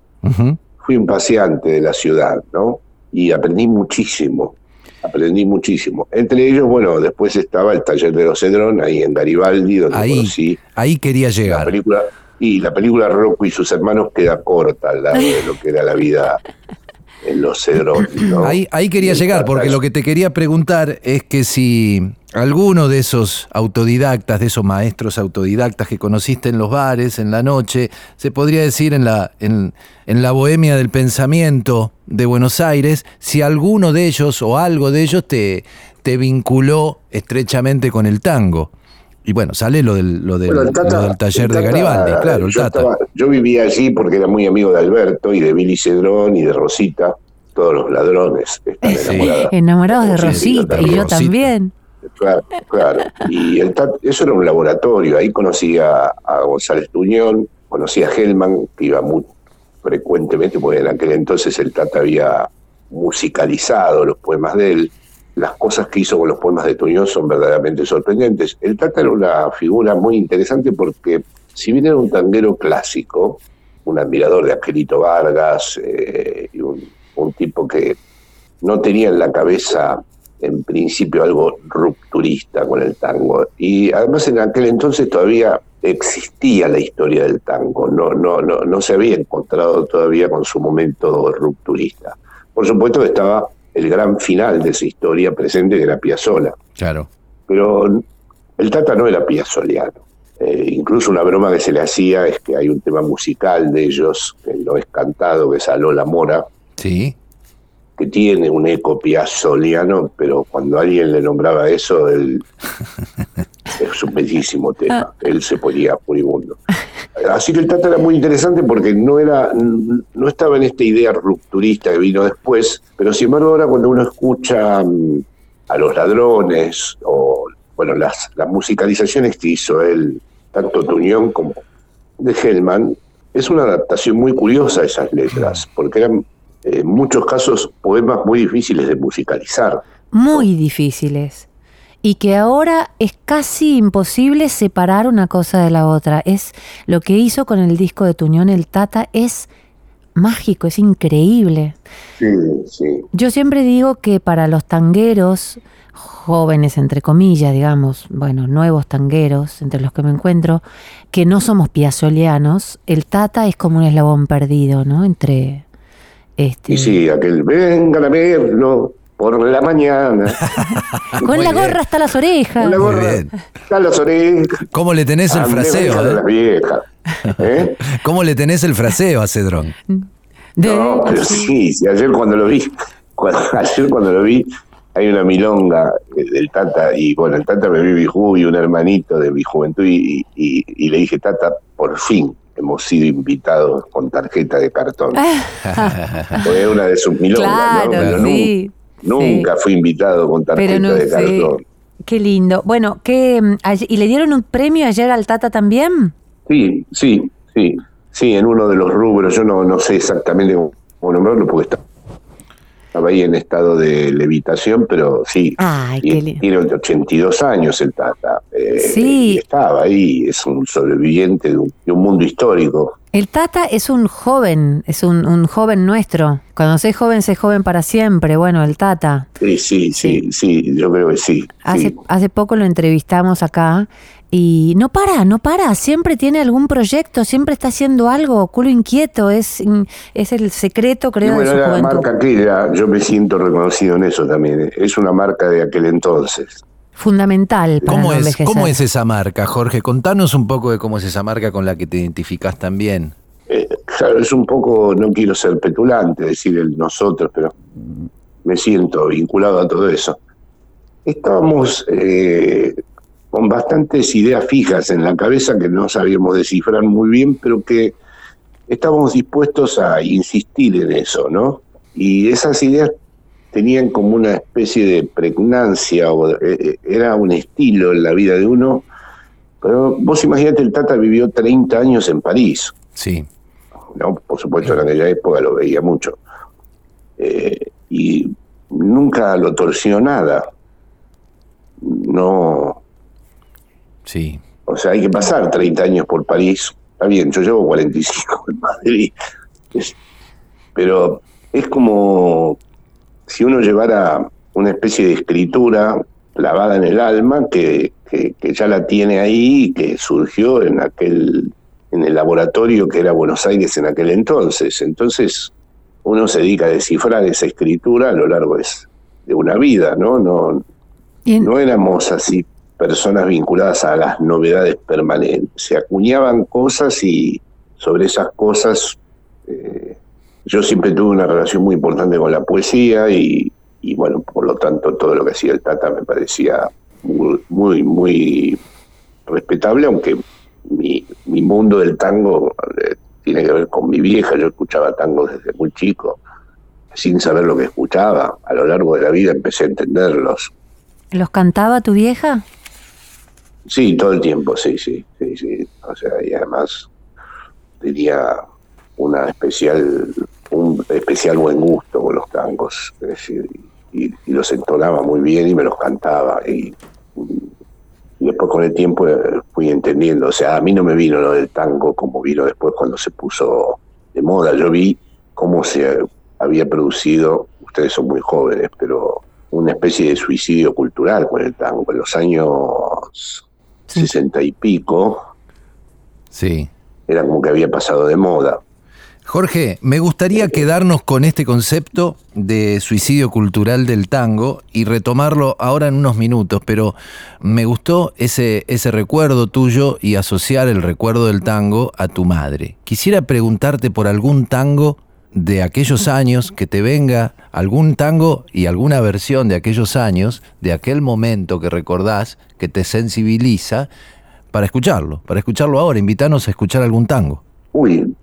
S7: Fui un paseante de la ciudad, ¿no? Y aprendí muchísimo, aprendí muchísimo. Entre ellos, bueno, después estaba el taller de los Cedrón, ahí en Garibaldi, donde
S3: ahí,
S7: conocí
S3: ahí quería
S7: la
S3: llegar.
S7: película y la película Rocco y sus hermanos queda corta al lado de lo que era la vida en los Cedrón. ¿no?
S3: Ahí, ahí quería llegar, porque lo que te quería preguntar es que si alguno de esos autodidactas, de esos maestros autodidactas que conociste en los bares, en la noche, se podría decir en la, en, en la bohemia del pensamiento de Buenos Aires, si alguno de ellos o algo de ellos te, te vinculó estrechamente con el tango. Y bueno, sale lo del, lo del,
S7: Bueno, el Tata-
S3: lo del taller
S7: el
S3: de
S7: Tata,
S3: Garibaldi, claro, el
S7: yo,
S3: Tata.
S7: estaba- yo vivía allí porque era muy amigo de Alberto y de Billy Cedrón y de Rosita, todos los ladrones están
S3: Sí.
S7: enamorados.
S2: Enamorados de
S7: Sí,
S2: Rosita, y yo
S3: Rosita.
S2: también.
S7: Claro, claro. Y el Tat- eso era un laboratorio. Ahí conocí a, a González Tuñón, conocí a Hellman, que iba muy frecuentemente, porque en aquel entonces el Tata había musicalizado los poemas de él. Las cosas que hizo con los poemas de Tuñón son verdaderamente sorprendentes. El Tata era una figura muy interesante porque, si bien era un tanguero clásico, un admirador de Angelito Vargas, eh, y un, un tipo que no tenía en la cabeza en principio algo rupturista con el tango. Y además en aquel entonces todavía existía la historia del tango, no, no, no, no se había encontrado todavía con su momento rupturista. Por supuesto estaba el gran final de esa historia presente que era Piazzolla,
S3: Claro.
S7: pero el Tata no era piazzoliano. Eh, incluso una broma que se le hacía es que hay un tema musical de ellos, que no es cantado, que es Aló la Mora,
S3: Sí.
S7: Que tiene un eco piazzoliano, pero cuando alguien le nombraba eso, él es un bellísimo tema. Él se ponía furibundo. Así que el Tata era muy interesante porque no era, no estaba en esta idea rupturista que vino después, pero sin embargo ahora cuando uno escucha mm, a los ladrones o bueno las, las musicalizaciones que hizo él, tanto Tuñón como de Hellman, es una adaptación muy curiosa a esas letras, porque eran en muchos casos poemas muy difíciles de musicalizar.
S2: Muy difíciles. Y que ahora es casi imposible separar una cosa de la otra. Es lo que hizo con el disco de Tuñón el Tata es mágico, es increíble.
S7: Sí, sí.
S2: Yo siempre digo que para los tangueros, jóvenes entre comillas, digamos, bueno, nuevos tangueros, entre los que me encuentro, que no somos piazolianos, el Tata es como un eslabón perdido, ¿no? Entre este
S7: Y sí, aquel, vengan a verlo por la mañana.
S2: con
S3: Muy
S2: la
S3: bien.
S2: gorra hasta las orejas.
S7: Con la gorra,
S3: bien.
S7: están las orejas.
S3: ¿Cómo le tenés el fraseo?
S7: de
S3: eh?
S7: las viejas. ¿Eh?
S3: ¿Cómo le tenés el fraseo a Cedrón?
S2: De-
S7: No, pero sí, sí, ayer cuando lo vi, cuando- ayer cuando lo vi, hay una milonga eh, del Tata, y bueno, el Tata me vio mi ju y un hermanito de mi juventud, y, y- y le dije, Tata, por fin hemos sido invitados con tarjeta de cartón. Fue una de sus milongas,
S2: Claro,
S7: ¿no?
S2: Sí.
S7: Nunca fui invitado con tarjeta
S2: no
S7: de cartón.
S2: Qué lindo. Bueno, ¿qué, mm, ¿y le dieron un premio ayer al Tata también?
S7: Sí, sí, sí, sí, en uno de los rubros, yo no, no sé exactamente cómo nombrarlo porque está- estaba ahí en estado de levitación, pero sí,
S2: Ay,
S7: y-
S2: qué lindo.
S7: tiene 82 años el Tata. eh,
S2: Sí.
S7: estaba ahí, es un sobreviviente de un, de un mundo histórico.
S2: El Tata es un joven, es un, un joven nuestro. Cuando sé joven, sé joven para siempre. Bueno, el Tata.
S7: Sí, sí, sí, sí, yo creo que sí.
S2: Hace,
S7: sí.
S2: hace poco lo entrevistamos acá y no para, no para. Siempre tiene algún proyecto, siempre está haciendo algo. Culo inquieto, es, es el secreto,
S7: Y
S2: creo,
S7: bueno,
S2: de su
S7: era la
S2: juventud.
S7: marca aquella, yo me siento reconocido en eso también. Es una marca de aquel entonces.
S2: Fundamental para
S3: ¿Cómo
S2: no
S3: es. ¿Cómo es esa marca, Jorge? Contanos un poco de cómo es esa marca con la que te identificás también.
S7: Eh, claro, es un poco, no quiero ser petulante, decir el nosotros, pero me siento vinculado a todo eso. Estábamos eh, con bastantes ideas fijas en la cabeza que no sabíamos descifrar muy bien, pero que estábamos dispuestos a insistir en eso, ¿no? Y esas ideas tenían como una especie de pregnancia, o de- eh, era un estilo en la vida de uno. Pero vos imaginate, el Tata vivió 30 años en París.
S3: Sí.
S7: ¿no? Por supuesto, en aquella época lo veía mucho. Eh, y nunca lo torció nada. No,
S3: Sí.
S7: o sea, hay que pasar 30 años por París. Está bien, yo llevo 45 en Madrid. Es- pero es como si uno llevara una especie de escritura clavada en el alma que, que- que ya la tiene ahí y que surgió en aquel en el laboratorio que era Buenos Aires en aquel entonces. Entonces uno se dedica a descifrar esa escritura a lo largo de, de una vida, ¿no? No, no éramos así personas vinculadas a las novedades permanentes. Se acuñaban cosas y sobre esas cosas eh, yo siempre tuve una relación muy importante con la poesía y, bueno, por lo tanto todo lo que hacía el Tata me parecía muy, muy, muy respetable, aunque mi, mi mundo del tango eh, tiene que ver con mi vieja. Yo escuchaba tango desde muy chico, sin saber lo que escuchaba. A lo largo de la vida empecé a entenderlos.
S2: ¿Los cantaba tu vieja?
S7: Sí, todo el tiempo, sí, sí, sí, sí. O sea, y además tenía una especial, un especial buen gusto con los tangos, es decir, y, los entonaba muy bien y me los cantaba y, y después con el tiempo fui entendiendo, o sea, a mí no me vino lo del tango como vino después cuando se puso de moda, yo vi cómo se había producido, ustedes son muy jóvenes, pero una especie de suicidio cultural con el tango en los años
S2: Sí.
S7: sesenta y pico,
S3: Sí.
S7: era como que había pasado de moda.
S3: Jorge, me gustaría quedarnos con este concepto de suicidio cultural del tango y retomarlo ahora en unos minutos, pero me gustó ese, ese recuerdo tuyo y asociar el recuerdo del tango a tu madre. Quisiera preguntarte por algún tango de aquellos años, que te venga algún tango y alguna versión de aquellos años, de aquel momento que recordás, que te sensibiliza, para escucharlo, para escucharlo ahora, invítanos a escuchar algún tango.
S7: Uy,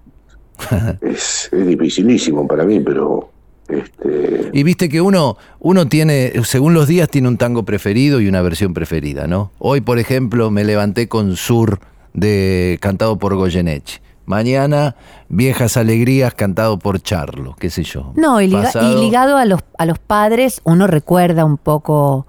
S7: es, es dificilísimo para mí, pero este,
S3: Y viste que uno, uno tiene, según los días, tiene un tango preferido y una versión preferida, ¿no? Hoy, por ejemplo, me levanté con Sur de cantado por Goyeneche. Mañana, Viejas Alegrías cantado por Charlo, qué sé yo.
S2: No, y, liga- y
S3: Pasado-
S2: ligado a los, a los padres, uno recuerda un poco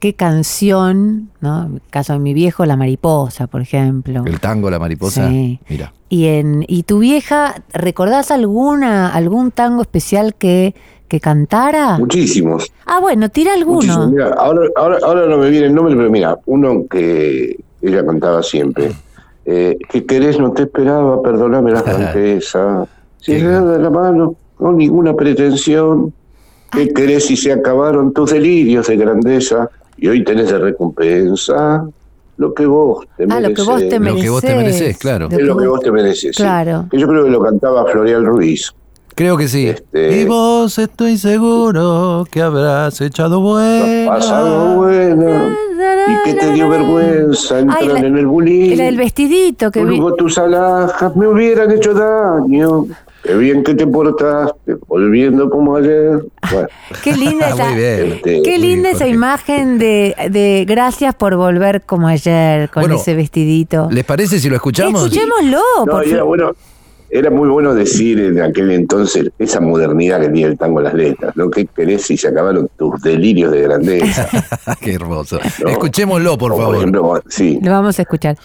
S2: qué canción, ¿no? En el caso de mi viejo, La Mariposa, por ejemplo.
S3: El tango, la mariposa.
S2: Sí.
S3: Mira.
S2: Y en y tu vieja, ¿recordás alguna algún tango especial que, que cantara?
S7: muchísimos.
S2: Ah, bueno, tira alguno.
S7: Mira, ahora, ahora, ahora no me viene el nombre, pero mira, uno que ella cantaba siempre. Eh, ¿Qué querés? No te esperaba, perdóname la franqueza. Si se de la mano, no ninguna pretensión. ¿Qué querés si se acabaron tus delirios de grandeza? Y hoy tenés de recompensa lo que vos te
S2: Ah, lo que vos te
S7: mereces.
S3: Lo que vos te
S2: mereces.
S3: mereces, claro.
S7: Es lo que vos te mereces. sí.
S2: Claro.
S7: Que yo creo que lo cantaba Florial Ruiz.
S3: Creo que sí.
S7: Este-
S3: Y vos estoy seguro que habrás echado buena.
S7: Pasado buena. Y que te dio vergüenza entrar
S2: Ay, la-
S7: en el bullying.
S2: Era el vestidito que vi.
S7: Luego tus alhajas me hubieran hecho daño. Qué bien que te portaste, volviendo como ayer. Bueno,
S2: Qué linda esa,
S3: Muy bien.
S7: este,
S2: qué
S3: Muy
S2: linda
S3: bien,
S2: esa
S3: Jorge.
S2: imagen de, de gracias por volver como ayer con
S3: Bueno,
S2: ese vestidito.
S3: ¿Les parece si lo escuchamos?
S2: Escuchémoslo.
S7: no,
S2: por
S7: y era
S2: fa-
S7: bueno. Era muy bueno decir en aquel entonces esa modernidad que tiene el tango en las letras, ¿no? ¿Qué querés si se acabaron tus delirios de grandeza?
S3: Qué hermoso.
S7: ¿no?
S3: Escuchémoslo, por
S7: O,
S3: favor.
S7: ejemplo, sí.
S2: Lo vamos a escuchar.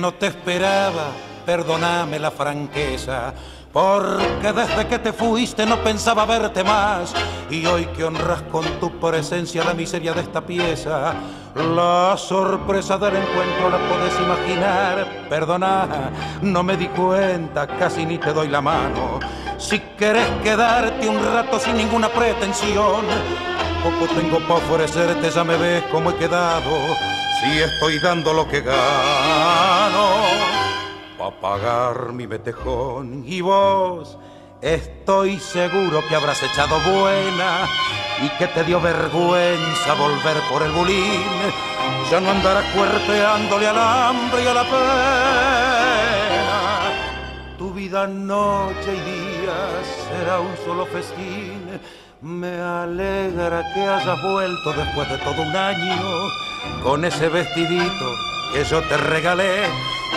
S8: No te esperaba, perdóname la franqueza. Porque desde que te fuiste no pensaba verte más Y hoy que honras con tu presencia la miseria de esta pieza La sorpresa del encuentro la puedes imaginar Perdona, no me di cuenta, casi ni te doy la mano Si querés quedarte un rato sin ninguna pretensión Poco tengo para ofrecerte, ya me ves cómo he quedado Si estoy dando lo que gano a pagar mi metejón. Y vos, estoy seguro que habrás echado buena y que te dio vergüenza volver por el bulín. Ya no andarás cuerpeándole al hambre y a la pena. Vida noche y día será un solo festín. Me alegra que hayas vuelto después de todo un año con ese vestidito que yo te regalé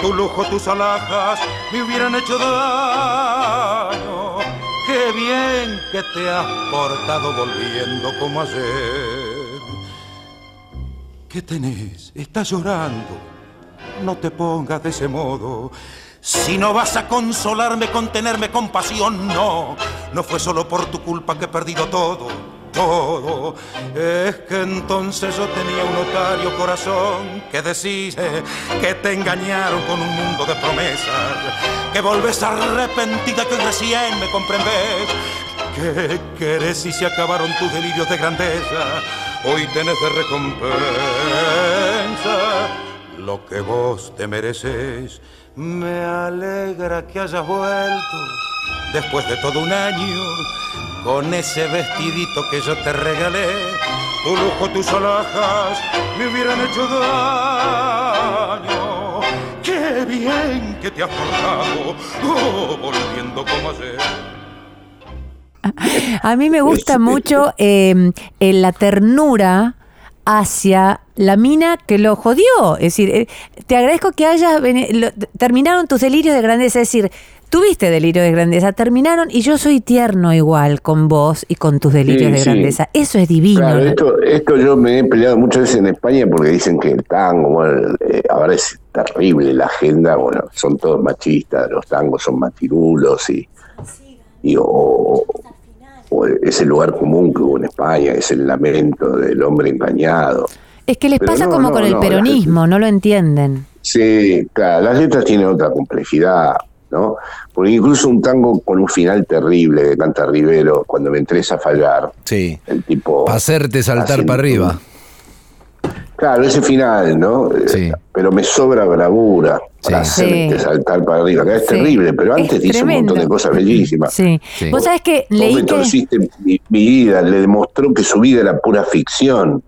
S8: tu lujo, tus alhajas me hubieran hecho daño. Qué bien que te has portado volviendo como ayer. ¿Qué tenés? Estás llorando. No te pongas de ese modo. Si no vas a consolarme con tenerme compasión, no. No fue solo por tu culpa que he perdido todo todo. Es que entonces yo tenía un notario corazón que decís que te engañaron con un mundo de promesas, que volvés arrepentida que recién me comprendes. ¿Qué querés si se acabaron tus delirios de grandeza? Hoy tenés de recompensa lo que vos te mereces. Me alegra que hayas vuelto después de todo un año con ese vestidito que yo te regalé. Tu lujo, tus alhajas me hubieran hecho daño. Qué bien que te has portado, oh, volviendo como ayer.
S2: A mí me gusta mucho eh, la ternura hacia la mina que lo jodió. Es decir, eh, te agradezco que hayas... terminaron tus delirios de grandeza. Es decir, tuviste delirio de grandeza, terminaron y yo soy tierno igual con vos y con tus delirios de grandeza. Eso es divino.
S7: esto, yo me he peleado muchas veces en España porque dicen que el tango, bueno, eh, ahora es terrible la agenda, bueno, son todos machistas, los tangos son matirulos y, y o, ese lugar común que hubo en España, es el lamento del hombre engañado.
S2: Es que les pasa como con el peronismo, no lo entienden.
S7: Sí, claro, las letras tienen otra complejidad. ¿no? Porque incluso un tango con un final terrible de Canta Rivero, cuando me entres a fallar,
S3: sí.
S7: el tipo...
S3: hacerte saltar para arriba.
S7: Claro, ese final, ¿no?
S3: Sí.
S7: Pero me sobra bravura para hacerte saltar para arriba. Que es terrible, pero antes hizo un montón de cosas bellísimas.
S2: Sí. Vos sabés que leí
S7: me mi, vida, le demostró que su vida era pura ficción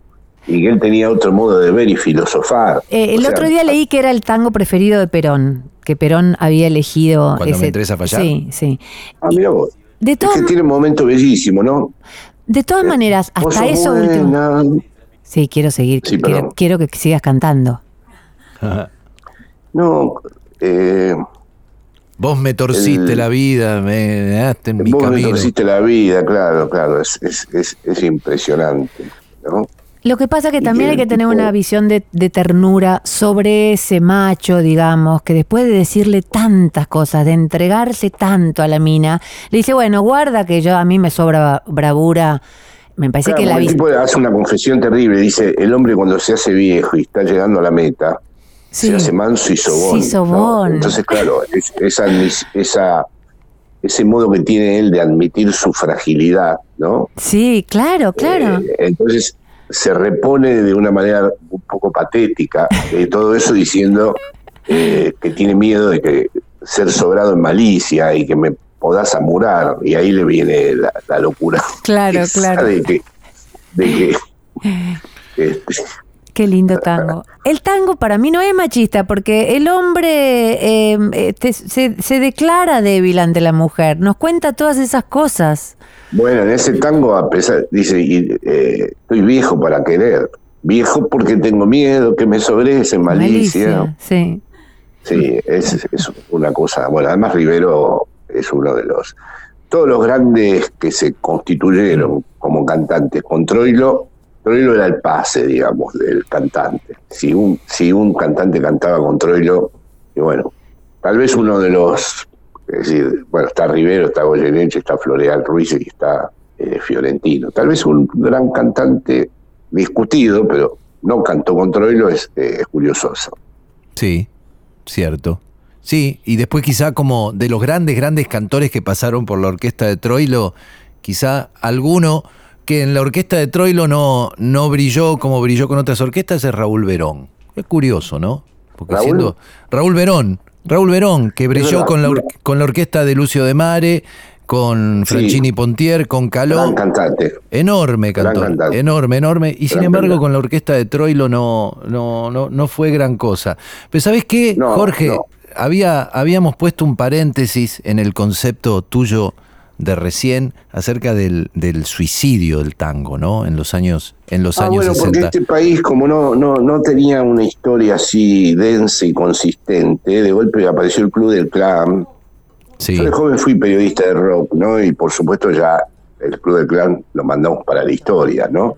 S7: y que él tenía otro modo de ver y filosofar.
S2: Eh, el otro día leí que era el tango preferido de Perón que Perón había elegido.
S3: Cuando me interesa fallar.
S2: Sí, sí.
S7: Ah, mira vos. De es que tiene un momento bellísimo, ¿no?
S2: De todas eh, maneras, hasta eso último. Sí, quiero seguir. quiero, que sigas cantando.
S7: no, eh,
S3: Vos me torciste la vida, me dejaste en mi camino. Vos me
S7: torciste la vida, claro, claro, es, es, es impresionante, ¿no?
S2: Lo que pasa que también hay que tener una visión de, ternura sobre ese macho, digamos, que después de decirle tantas cosas, de entregarse tanto a la mina, le dice, bueno, guarda que yo a mí me sobra bravura. Me parece que la
S7: el tipo hace una confesión terrible, dice, el hombre cuando se hace viejo y está llegando a la meta, se hace manso y sobón.
S2: Sí, sobón.
S7: Entonces, claro, esa, esa, ese modo que tiene él de admitir su fragilidad, ¿no?
S2: Sí, claro, claro.
S7: Eh, entonces, se repone de una manera un poco patética de todo eso diciendo eh, que tiene miedo de que ser sobrado en malicia y que me podás amurar y ahí le viene la, locura
S2: claro claro
S7: de que, de que
S2: este, Qué lindo tango. El tango para mí no es machista porque el hombre eh, se, se, declara débil ante la mujer, nos cuenta todas esas cosas.
S7: Bueno, en ese tango, a pesar, dice, eh, estoy viejo para querer. Viejo porque tengo miedo que me sobrese malicia.
S2: malicia sí.
S7: Sí, es, es una cosa. Bueno, además Rivero es uno de los. Todos los grandes que se constituyeron como cantantes con Troilo Troilo era el pase, digamos, del cantante. Si un, si un cantante cantaba con Troilo, y bueno, tal vez uno de los, es decir, bueno, está Rivero, está Goyeneche, está Floreal Ruiz y está eh, Fiorentino. Tal vez un gran cantante discutido, pero no cantó con Troilo, es, eh, es Julio Sosa.
S3: Sí, cierto. Sí, y después quizá como de los grandes, grandes cantores que pasaron por la orquesta de Troilo, quizá alguno que en la orquesta de Troilo no, no brilló como brilló con otras orquestas es Raúl Verón. Es curioso, ¿no? Porque
S7: ¿Raúl?
S3: siendo Raúl Verón, Raúl Verón, que brilló con la, con la orquesta de Lucio de Mare, con
S7: Sí.
S3: Franchini Pontier, con Caló.
S7: Gran cantante.
S3: Enorme
S7: Gran
S3: cantor,
S7: cantante.
S3: enorme, enorme. Y sin
S7: Gran
S3: embargo,
S7: cantante.
S3: con la orquesta de Troilo no, no, no, no fue gran cosa. Pero ¿sabés qué,
S7: No,
S3: Jorge?
S7: no.
S3: Había, habíamos puesto un paréntesis en el concepto tuyo de recién acerca del, del suicidio del tango, ¿no? En los años, en los
S7: Ah,
S3: años
S7: bueno, porque
S3: 60.
S7: este país, como no, no, no tenía una historia así densa y consistente, de golpe apareció el Club del Clan.
S3: Sí,
S7: Yo de joven fui periodista de rock, ¿no? Y por supuesto ya el Club del Clan lo mandamos para la historia, ¿no?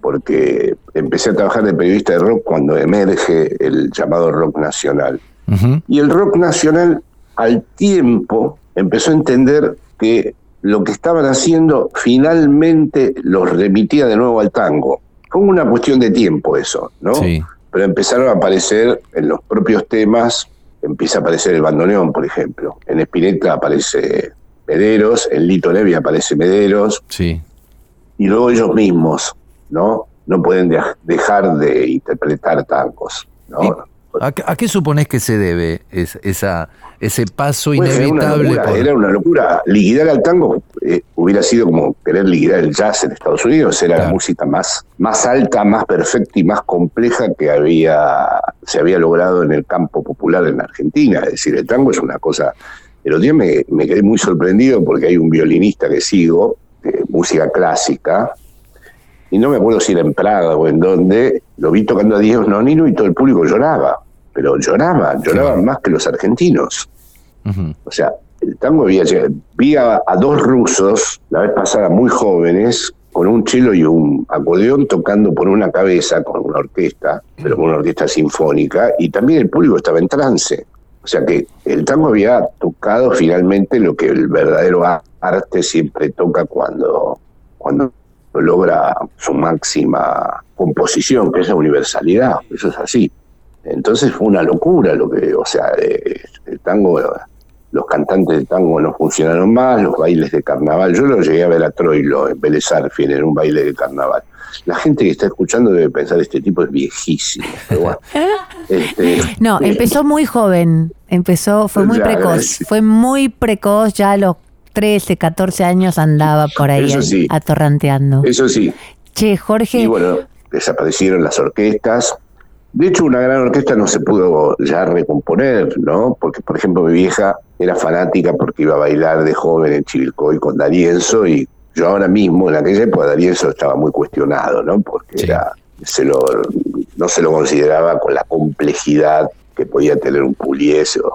S7: Porque empecé a trabajar de periodista de rock cuando emerge el llamado rock nacional. Y el rock nacional al tiempo empezó a entender que lo que estaban haciendo finalmente los remitía de nuevo al tango. Fue una cuestión de tiempo eso, ¿no?
S3: Sí.
S7: Pero empezaron a aparecer en los propios temas, empieza a aparecer el bandoneón, por ejemplo. En Spinetta aparece Mederos, en Lito Nevi aparece Mederos,
S3: sí.
S7: y luego ellos mismos, ¿no? No pueden de- dejar de interpretar tangos, ¿no?
S3: ¿A, qué- a qué suponés que se debe es- esa, ese paso
S7: Pues era una
S3: inevitable?
S7: locura,
S3: por-
S7: era una locura. Liquidar al tango eh, hubiera sido como querer liquidar el jazz en Estados Unidos. Era
S3: Claro.
S7: la música más, más alta, más perfecta y más compleja que había se había logrado en el campo popular en Argentina. Es decir, el tango es una cosa. El otro día me, me quedé muy sorprendido porque hay un violinista que sigo, de música clásica, y no me acuerdo si era en Praga o en donde, lo vi tocando a Diego Nonino y todo el público lloraba. Pero lloraba, lloraban más que los argentinos. O sea, el tango había llegado. Vi a, a dos rusos, la vez pasada muy jóvenes, con un cello y un acordeón tocando por una cabeza con una orquesta, pero con una orquesta sinfónica, y también el público estaba en trance. O sea que el tango había tocado finalmente lo que el verdadero arte siempre toca cuando, cuando logra su máxima composición, que es la universalidad. Eso es así. Entonces fue una locura lo que, o sea, eh, el tango, los cantantes de tango no funcionaron más, los bailes de carnaval. Yo lo llegué a ver a Troilo en Vélez Arfiel en un baile de carnaval. La gente que está escuchando debe pensar este tipo es viejísimo. Pero bueno, este,
S2: No,
S7: eh,
S2: empezó muy joven, empezó, fue muy
S7: Ya,
S2: precoz, fue muy precoz, ya a los 13, 14 años andaba por ahí
S7: Eso sí.
S2: atorranteando.
S7: Eso sí,
S2: Che, Jorge,
S7: Y bueno, desaparecieron las orquestas. De hecho, una gran orquesta no se pudo ya recomponer, ¿no? Porque, por ejemplo, mi vieja era fanática porque iba a bailar de joven en Chivilcoy con Darienzo y yo ahora mismo, en aquella época, Darienzo estaba muy cuestionado, ¿no? Porque
S3: Sí.
S7: era, se lo, no se lo consideraba con la complejidad que podía tener un Puliese o,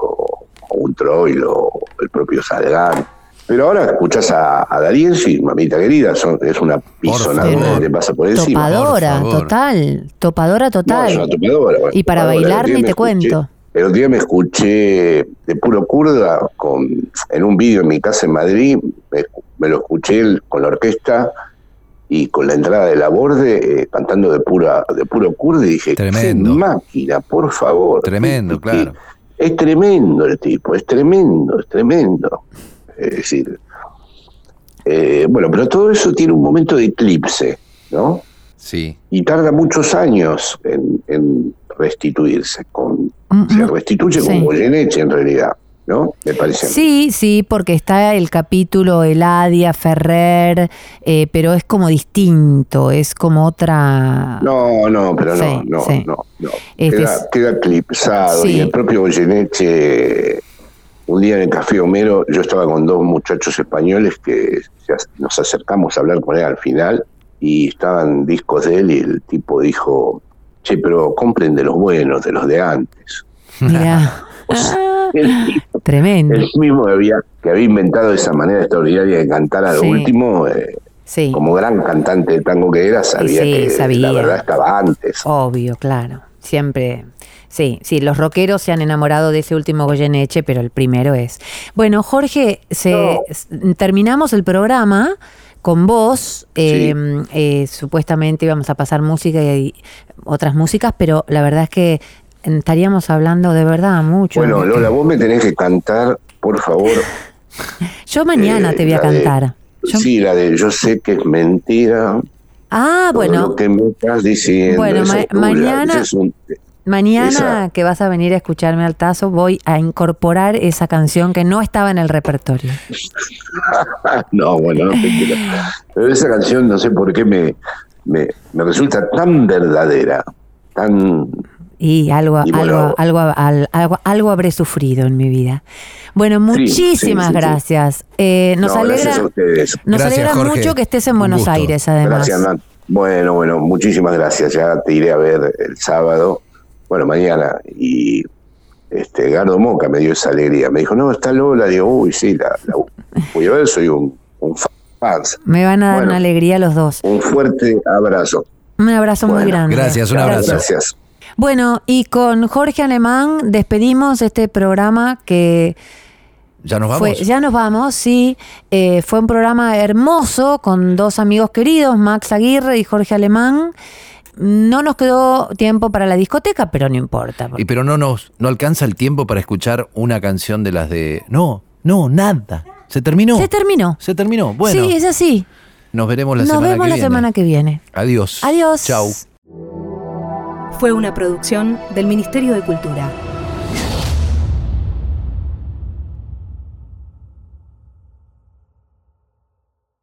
S7: o un Troilo o el propio Salgán. Pero ahora escuchas a, a Darienzo y mamita querida, son, es una pisonadora
S3: favor.
S7: que te pasa por encima.
S2: topadora,
S3: por
S2: total, topadora
S7: No,
S2: total.
S7: es una topadora, bueno,
S2: Y para
S7: topadora.
S2: bailar ni te
S7: escuché-
S2: cuento.
S7: El otro día me escuché de puro kurda con, en un vídeo en mi casa en Madrid, me, me lo escuché con la orquesta y con la entrada de la borde eh, cantando de pura de puro kurda y dije,
S3: Tremendo.
S7: qué máquina, por favor.
S3: Tremendo,
S7: Qué- qué-
S3: claro.
S7: Es tremendo el tipo, es tremendo, es tremendo. Es decir, eh, bueno, pero todo eso tiene un momento de eclipse, ¿no?
S3: Sí.
S7: y tarda muchos años en, en restituirse. Con,
S2: Mm,
S7: se
S2: mm,
S7: restituye
S2: sí.
S7: con Goyeneche en realidad, ¿no? Me parece.
S2: Sí, sí, porque está el capítulo Eladia, Ferrer, eh, pero es como distinto, es como otra...
S7: No, no, pero no,
S2: Sí,
S7: no,
S2: sí.
S7: no, no.
S2: Este
S7: Queda,
S2: es-
S7: queda eclipsado.
S2: Sí.
S7: Y el propio Goyeneche, un día en el Café Homero, yo estaba con dos muchachos españoles que nos acercamos a hablar con él al final y estaban discos de él y el tipo dijo, che, pero compren de los buenos, de los de antes.
S2: Mirá,
S7: tipo
S2: tremendo.
S7: el mismo que había, que había inventado esa manera extraordinaria de cantar a lo
S2: Sí.
S7: último, eh,
S2: Sí.
S7: como gran cantante de tango que era, sabía
S2: sí,
S7: que
S2: sabía.
S7: la verdad estaba antes.
S2: Obvio, claro. Siempre. Sí, sí, los rockeros se han enamorado de ese último Goyeneche, pero el primero es. Bueno, Jorge, se,
S7: No.
S2: terminamos el programa con vos. eh, eh, supuestamente íbamos a pasar música y otras músicas, pero la verdad es que estaríamos hablando de verdad mucho.
S7: Bueno, Lola, vos me tenés que cantar, por favor.
S2: Yo mañana
S7: eh,
S2: te voy a
S7: de-
S2: cantar. Yo-
S7: Sí, la de yo sé que es mentira.
S2: ah,
S7: todo
S2: bueno,
S7: Lo que me estás diciendo.
S2: Bueno, ma- mañana-
S7: ese es un-
S2: mañana
S7: esa-
S2: que vas a venir a escucharme al tazo, voy a incorporar esa canción que no estaba en el repertorio.
S7: no, bueno, no te quiero. Pero esa canción, no sé por qué me, me, me resulta tan verdadera, tan.
S2: Y algo,
S7: Y bueno-
S2: algo, algo, al- algo, algo habré sufrido en mi vida. Bueno, muchísimas
S7: sí, sí.
S2: gracias. Eh, nos
S7: no,
S2: alegra,
S7: gracias a ustedes.
S2: nos
S3: Gracias,
S2: alegra
S3: Jorge.
S2: mucho que estés en
S3: Un
S2: Buenos
S3: gusto.
S2: Aires, además.
S7: Gracias, Nat. Bueno, bueno, muchísimas gracias. Ya te iré a ver el sábado, bueno, mañana. Y este Gardo Moca me dio esa alegría. Me dijo, no, está Lola. Digo, uy, sí, la, la voy a ver, soy un, un fan.
S2: Me van a dar
S7: Bueno.
S2: una alegría los dos.
S7: Un fuerte abrazo.
S2: Un abrazo muy grande.
S3: gracias, un abrazo.
S7: Gracias.
S2: Bueno, y con Jorge Alemán despedimos este programa que
S3: ¿Ya nos vamos?
S2: Fue, ya nos vamos, sí. Eh, fue un programa hermoso con dos amigos queridos, Max Aguirre y Jorge Alemán. No nos quedó tiempo para la discoteca, pero no importa.
S3: Y pero no nos no alcanza el tiempo para escuchar una canción de las de. No, no, nada. Se terminó.
S2: Se terminó.
S3: Se terminó. Bueno,
S2: sí, es así.
S3: nos veremos la
S2: Nos
S3: semana
S2: vemos
S3: que
S2: la
S3: viene.
S2: semana que viene.
S3: Adiós.
S2: Adiós.
S3: Chau.
S6: Fue una producción del Ministerio de Cultura.